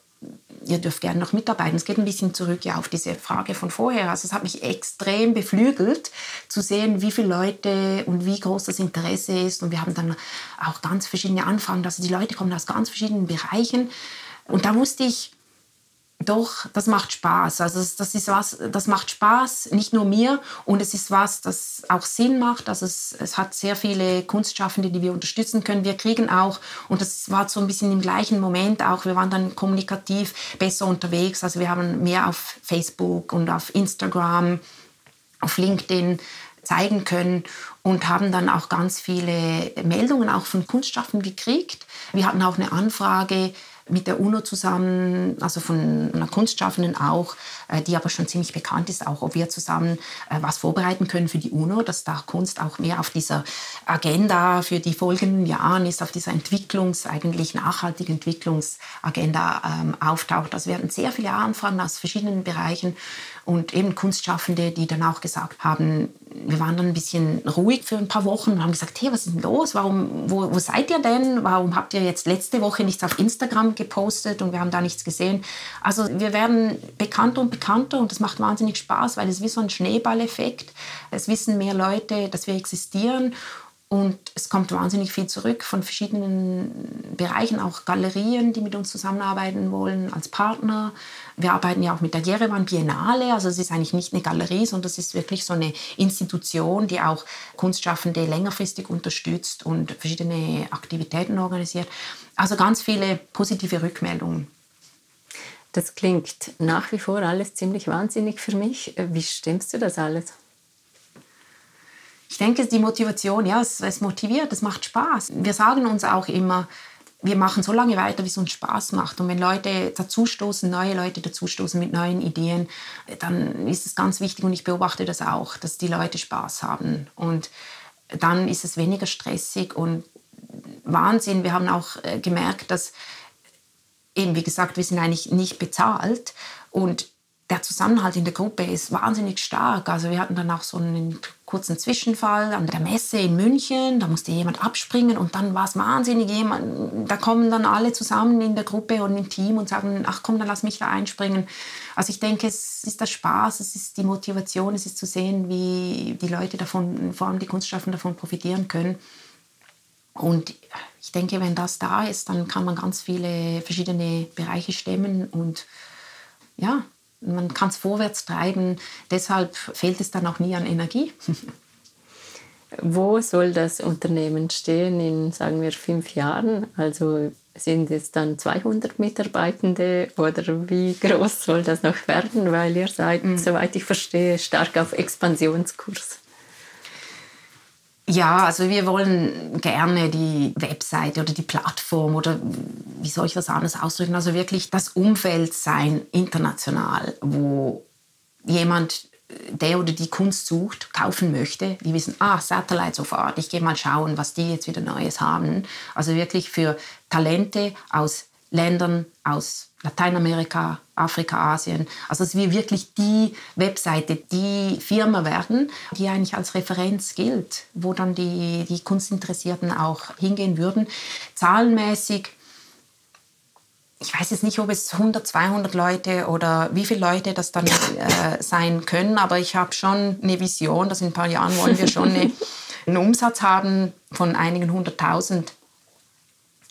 Speaker 1: ihr dürft gerne noch mitarbeiten. Es geht ein bisschen zurück ja, auf diese Frage von vorher. Also es hat mich extrem beflügelt zu sehen, wie viele Leute und wie groß das Interesse ist. Und wir haben dann auch ganz verschiedene Anfragen. Also die Leute kommen aus ganz verschiedenen Bereichen. Und da wusste ich, doch, das macht Spaß. Also das ist was, das macht Spaß, nicht nur mir. Und es ist was, das auch Sinn macht. Also es, es hat sehr viele Kunstschaffende, die wir unterstützen können. Wir kriegen auch, und das war so ein bisschen im gleichen Moment auch, wir waren dann kommunikativ besser unterwegs. Also wir haben mehr auf Facebook und auf Instagram, auf LinkedIn zeigen können und haben dann auch ganz viele Meldungen auch von Kunstschaffenden gekriegt. Wir hatten auch eine Anfrage mit der UNO zusammen, also von einer Kunstschaffenden auch, äh, die aber schon ziemlich bekannt ist, auch ob wir zusammen äh, was vorbereiten können für die UNO, dass da Kunst auch mehr auf dieser Agenda für die folgenden Jahre ist, auf dieser Entwicklungs-, eigentlich nachhaltigen Entwicklungsagenda ähm, auftaucht. Also wir hatten sehr viele Anfragen aus verschiedenen Bereichen und eben Kunstschaffende, die dann auch gesagt haben, wir waren dann ein bisschen ruhig für ein paar Wochen und haben gesagt, hey, was ist denn los? Warum, wo, wo seid ihr denn? Warum habt ihr jetzt letzte Woche nichts auf Instagram gepostet und wir haben da nichts gesehen? Also wir werden bekannter und bekannter und das macht wahnsinnig Spaß, weil es wie so ein Schneeballeffekt. Es wissen mehr Leute, dass wir existieren und es kommt wahnsinnig viel zurück von verschiedenen Bereichen, auch Galerien, die mit uns zusammenarbeiten wollen als Partner. Wir arbeiten ja auch mit der Jerewan Biennale, also es ist eigentlich nicht eine Galerie, sondern es ist wirklich so eine Institution, die auch Kunstschaffende längerfristig unterstützt und verschiedene Aktivitäten organisiert. Also ganz viele positive Rückmeldungen.
Speaker 2: Das klingt nach wie vor alles ziemlich wahnsinnig für mich. Wie stimmst du das alles?
Speaker 1: Ich denke, die Motivation, ja, es, es motiviert, es macht Spaß. Wir sagen uns auch immer, wir machen so lange weiter, wie es uns Spaß macht. Und wenn Leute dazustoßen, neue Leute dazustoßen mit neuen Ideen, dann ist es ganz wichtig und ich beobachte das auch, dass die Leute Spaß haben. Und dann ist es weniger stressig und Wahnsinn. Wir haben auch äh, gemerkt, dass eben, wie gesagt, wir sind eigentlich nicht bezahlt und der Zusammenhalt in der Gruppe ist wahnsinnig stark. Also wir hatten dann auch so einen kurzen Zwischenfall an der Messe in München. Da musste jemand abspringen und dann war es wahnsinnig. Jemand, da kommen dann alle zusammen in der Gruppe und im Team und sagen, ach komm, dann lass mich da einspringen. Also ich denke, es ist der Spaß, es ist die Motivation, es ist zu sehen, wie die Leute davon, vor allem die Kunstschaffenden davon profitieren können. Und ich denke, wenn das da ist, dann kann man ganz viele verschiedene Bereiche stemmen und ja, man kann es vorwärts treiben. Deshalb fehlt es dann auch nie an Energie. *laughs*
Speaker 2: Wo soll das Unternehmen stehen in, sagen wir, fünf Jahren? Also sind es dann 200 Mitarbeitende oder wie groß soll das noch werden? Weil ihr seid, mhm. soweit ich verstehe, stark auf Expansionskurs.
Speaker 1: Ja, also wir wollen gerne die Webseite oder die Plattform oder wie soll ich das anders ausdrücken, also wirklich das Umfeld sein international, wo jemand, der oder die Kunst sucht, kaufen möchte, die wissen, ah, Satellite sofort, ich gehe mal schauen, was die jetzt wieder Neues haben. Also wirklich für Talente aus Ländern aus Lateinamerika, Afrika, Asien. Also dass wir wirklich die Webseite, die Firma werden, die eigentlich als Referenz gilt, wo dann die, die Kunstinteressierten auch hingehen würden. Zahlenmäßig, ich weiß jetzt nicht, ob es 100, 200 Leute oder wie viele Leute das dann *laughs* äh, sein können, aber ich habe schon eine Vision, dass in ein paar Jahren wollen wir schon eine, *laughs* einen Umsatz haben von einigen hunderttausend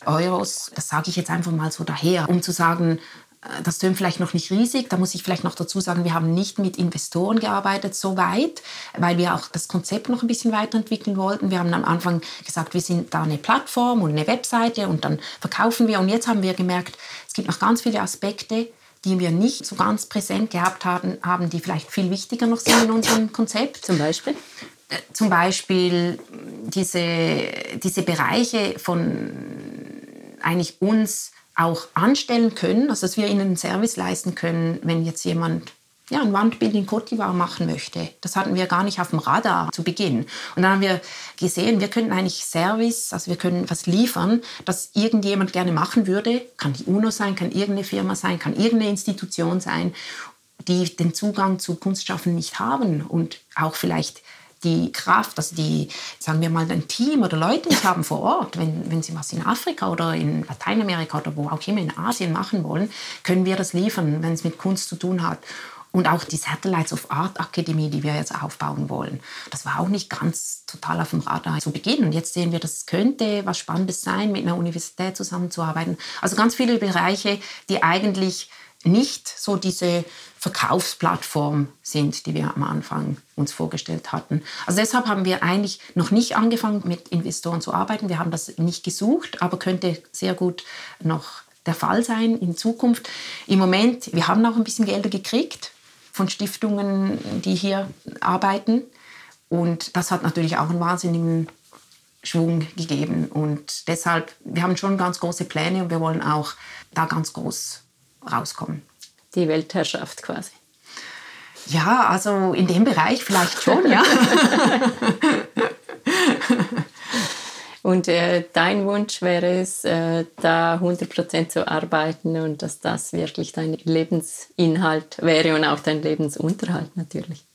Speaker 1: Euros. Das sage ich jetzt einfach mal so daher, um zu sagen, äh, das tönt vielleicht noch nicht riesig. Da muss ich vielleicht noch dazu sagen, wir haben nicht mit Investoren gearbeitet so weit, weil wir auch das Konzept noch ein bisschen weiterentwickeln wollten. Wir haben am Anfang gesagt, wir sind da eine Plattform und eine Webseite und dann verkaufen wir. Und jetzt haben wir gemerkt, es gibt noch ganz viele Aspekte, die wir nicht so ganz präsent gehabt haben, haben die vielleicht viel wichtiger noch sind in unserem Konzept.
Speaker 2: Zum Beispiel?
Speaker 1: Äh, zum Beispiel diese, diese Bereiche von eigentlich uns auch anstellen können, also dass wir ihnen einen Service leisten können, wenn jetzt jemand ja, ein Wandbild in d'Ivoire machen möchte. Das hatten wir gar nicht auf dem Radar zu Beginn. Und dann haben wir gesehen, wir könnten eigentlich Service, also wir können was liefern, das irgendjemand gerne machen würde. Kann die UNO sein, kann irgendeine Firma sein, kann irgendeine Institution sein, die den Zugang zu Kunstschaffen nicht haben und auch vielleicht die Kraft, also die, sagen wir mal, ein Team oder Leute nicht haben vor Ort, wenn, wenn sie was in Afrika oder in Lateinamerika oder wo auch immer in Asien machen wollen, können wir das liefern, wenn es mit Kunst zu tun hat. Und auch die Satellites of Art Akademie, die wir jetzt aufbauen wollen. Das war auch nicht ganz total auf dem Radar zu Beginn. Und jetzt sehen wir, das könnte was Spannendes sein, mit einer Universität zusammenzuarbeiten. Also ganz viele Bereiche, die eigentlich nicht so diese Verkaufsplattform sind, die wir am Anfang uns vorgestellt hatten. Also deshalb haben wir eigentlich noch nicht angefangen, mit Investoren zu arbeiten. Wir haben das nicht gesucht, aber könnte sehr gut noch der Fall sein in Zukunft. Im Moment, wir haben auch ein bisschen Gelder gekriegt von Stiftungen, die hier arbeiten. Und das hat natürlich auch einen wahnsinnigen Schwung gegeben. Und deshalb, wir haben schon ganz große Pläne und wir wollen auch da ganz groß rauskommen.
Speaker 2: Die Weltherrschaft quasi.
Speaker 1: Ja, also in dem Bereich vielleicht schon, ja. *laughs*
Speaker 2: und äh, dein Wunsch wäre es, äh, da 100% zu arbeiten und dass das wirklich dein Lebensinhalt wäre und auch dein Lebensunterhalt natürlich.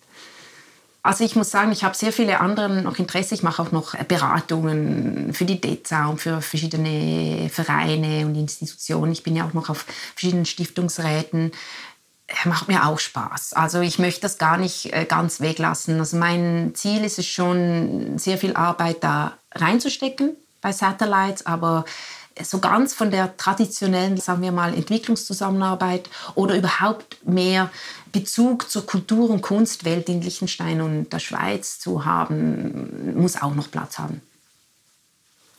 Speaker 1: Also ich muss sagen, ich habe sehr viele andere noch Interesse. Ich mache auch noch Beratungen für die DEZA und für verschiedene Vereine und Institutionen. Ich bin ja auch noch auf verschiedenen Stiftungsräten. Macht mir auch Spaß. Also ich möchte das gar nicht äh, ganz weglassen. Also mein Ziel ist es schon, sehr viel Arbeit da reinzustecken bei Satellites, aber so ganz von der traditionellen, sagen wir mal, Entwicklungszusammenarbeit oder überhaupt mehr Bezug zur Kultur- und Kunstwelt in Liechtenstein und der Schweiz zu haben, muss auch noch Platz haben.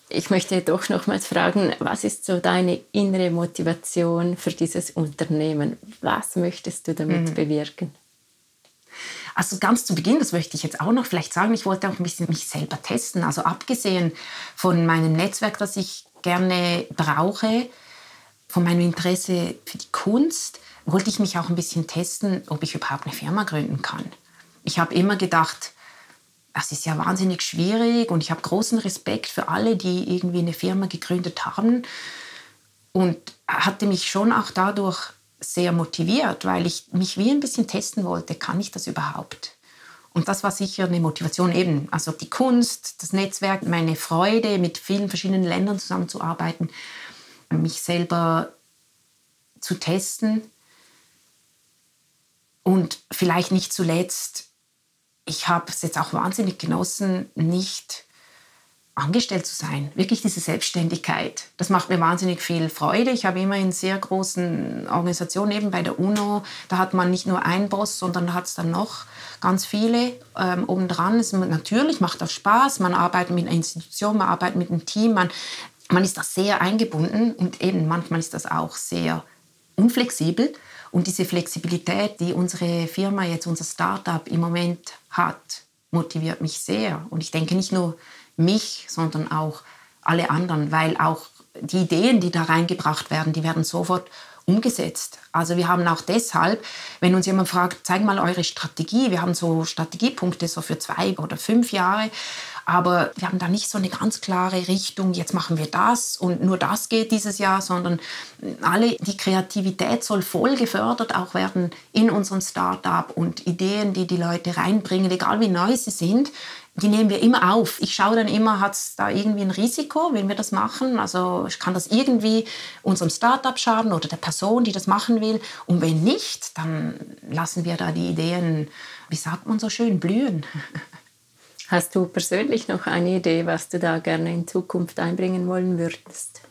Speaker 2: Ich möchte doch nochmals fragen, was ist so deine innere Motivation für dieses Unternehmen? Was möchtest du damit mhm. bewirken?
Speaker 1: Also ganz zu Beginn, das möchte ich jetzt auch noch vielleicht sagen, ich wollte auch ein bisschen mich selber testen. Also abgesehen von meinem Netzwerk, das ich gerne brauche, von meinem Interesse für die Kunst, wollte ich mich auch ein bisschen testen, ob ich überhaupt eine Firma gründen kann. Ich habe immer gedacht, das ist ja wahnsinnig schwierig und ich habe großen Respekt für alle, die irgendwie eine Firma gegründet haben und hatte mich schon auch dadurch sehr motiviert, weil ich mich wie ein bisschen testen wollte, kann ich das überhaupt? Und das war sicher eine Motivation eben, also die Kunst, das Netzwerk, meine Freude, mit vielen verschiedenen Ländern zusammenzuarbeiten, mich selber zu testen. Und vielleicht nicht zuletzt, ich habe es jetzt auch wahnsinnig genossen, nicht angestellt zu sein. Wirklich diese Selbstständigkeit. Das macht mir wahnsinnig viel Freude. Ich habe immer in sehr großen Organisationen, eben bei der UNO, da hat man nicht nur einen Boss, sondern hat es dann noch ganz viele ähm, obendran. Es, natürlich macht das Spaß. Man arbeitet mit einer Institution, man arbeitet mit einem Team, man, man ist da sehr eingebunden und eben manchmal ist das auch sehr unflexibel. Und diese Flexibilität, die unsere Firma jetzt, unser Startup im Moment hat, motiviert mich sehr. Und ich denke nicht nur mich, sondern auch alle anderen, weil auch die Ideen, die da reingebracht werden, die werden sofort umgesetzt. Also wir haben auch deshalb, wenn uns jemand fragt, zeig mal eure Strategie, wir haben so Strategiepunkte so für zwei oder fünf Jahre, aber wir haben da nicht so eine ganz klare Richtung, jetzt machen wir das und nur das geht dieses Jahr, sondern alle, die Kreativität soll voll gefördert auch werden in unserem Startup und Ideen, die die Leute reinbringen, egal wie neu sie sind, die nehmen wir immer auf. Ich schaue dann immer, hat es da irgendwie ein Risiko, wenn wir das machen? Also kann das irgendwie unserem Startup schaden oder der Person, die das machen will? Und wenn nicht, dann lassen wir da die Ideen, wie sagt man so schön, blühen.
Speaker 2: Hast du persönlich noch eine Idee, was du da gerne in Zukunft einbringen wollen würdest?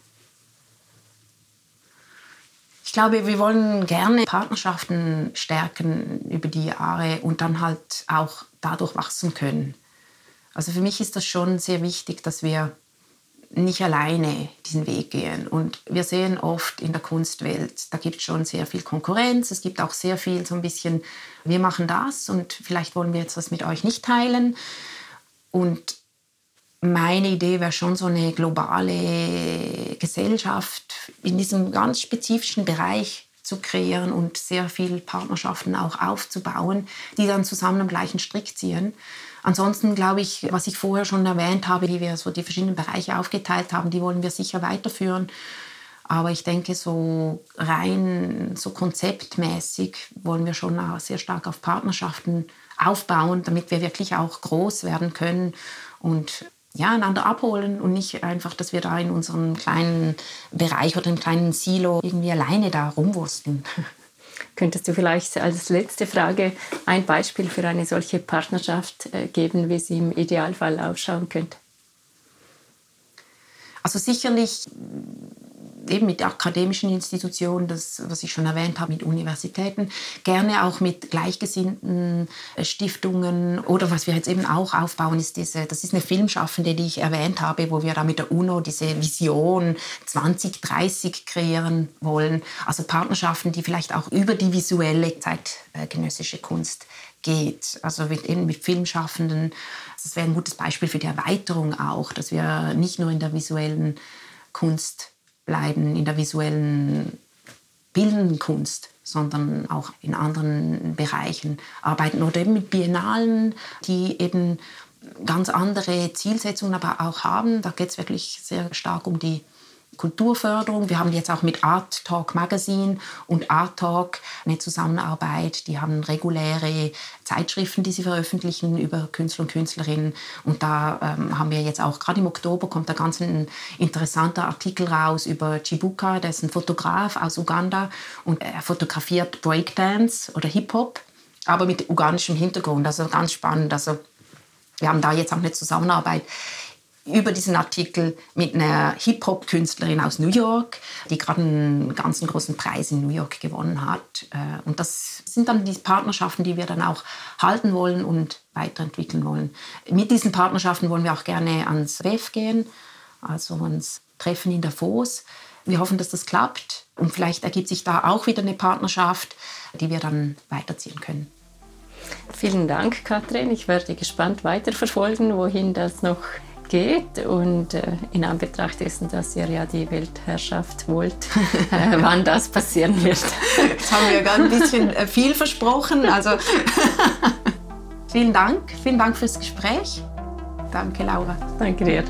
Speaker 1: Ich glaube, wir wollen gerne Partnerschaften stärken über die Jahre und dann halt auch dadurch wachsen können. Also für mich ist das schon sehr wichtig, dass wir nicht alleine diesen Weg gehen. Und wir sehen oft in der Kunstwelt, da gibt es schon sehr viel Konkurrenz. Es gibt auch sehr viel so ein bisschen, wir machen das und vielleicht wollen wir jetzt das mit euch nicht teilen. Und meine Idee wäre schon so eine globale Gesellschaft in diesem ganz spezifischen Bereich zu kreieren und sehr viele Partnerschaften auch aufzubauen, die dann zusammen am gleichen Strick ziehen. Ansonsten glaube ich, was ich vorher schon erwähnt habe, wie wir so die verschiedenen Bereiche aufgeteilt haben, die wollen wir sicher weiterführen. Aber ich denke, so rein, so konzeptmäßig wollen wir schon auch sehr stark auf Partnerschaften aufbauen, damit wir wirklich auch groß werden können und ja, einander abholen und nicht einfach, dass wir da in unserem kleinen Bereich oder im kleinen Silo irgendwie alleine da rumwursten.
Speaker 2: Könntest du vielleicht als letzte Frage ein Beispiel für eine solche Partnerschaft äh, geben, wie sie im Idealfall ausschauen könnte?
Speaker 1: Also sicherlich eben mit akademischen Institutionen, das, was ich schon erwähnt habe, mit Universitäten, gerne auch mit gleichgesinnten äh, Stiftungen oder was wir jetzt eben auch aufbauen, ist diese, das ist eine Filmschaffende, die ich erwähnt habe, wo wir da mit der UNO diese Vision 2030 kreieren wollen. Also Partnerschaften, die vielleicht auch über die visuelle zeitgenössische Kunst geht. Also mit, eben mit Filmschaffenden. Das wäre ein gutes Beispiel für die Erweiterung auch, dass wir nicht nur in der visuellen Kunst bleiben in der visuellen bildenden Kunst, sondern auch in anderen Bereichen arbeiten oder eben mit Biennalen, die eben ganz andere Zielsetzungen aber auch haben. Da geht es wirklich sehr stark um die Kulturförderung. Wir haben jetzt auch mit Art Talk Magazine und Art Talk eine Zusammenarbeit. Die haben reguläre Zeitschriften, die sie veröffentlichen über Künstler und Künstlerinnen. Und da ähm, haben wir jetzt auch, gerade im Oktober kommt da ganz ein interessanter Artikel raus über Chibuka, der ist ein Fotograf aus Uganda und er fotografiert Breakdance oder Hip-Hop, aber mit ugandischem Hintergrund. Also ganz spannend. Also wir haben da jetzt auch eine Zusammenarbeit über diesen Artikel mit einer Hip-Hop-Künstlerin aus New York, die gerade einen ganz großen Preis in New York gewonnen hat. Äh, und das sind dann die Partnerschaften, die wir dann auch halten wollen und weiterentwickeln wollen. Mit diesen Partnerschaften wollen wir auch gerne ans WEF gehen, also uns treffen in Davos. Wir hoffen, dass das klappt und vielleicht ergibt sich da auch wieder eine Partnerschaft, die wir dann weiterziehen können.
Speaker 2: Vielen Dank, Katrin. Ich werde gespannt weiterverfolgen, wohin das noch geht und äh, in Anbetracht dessen, dass ihr ja die Weltherrschaft wollt, *laughs* äh, wann das passieren wird.
Speaker 1: Jetzt haben wir gerade ein bisschen äh, viel versprochen. Also *laughs* vielen Dank, vielen Dank fürs Gespräch. Danke, Laura.
Speaker 2: Danke dir.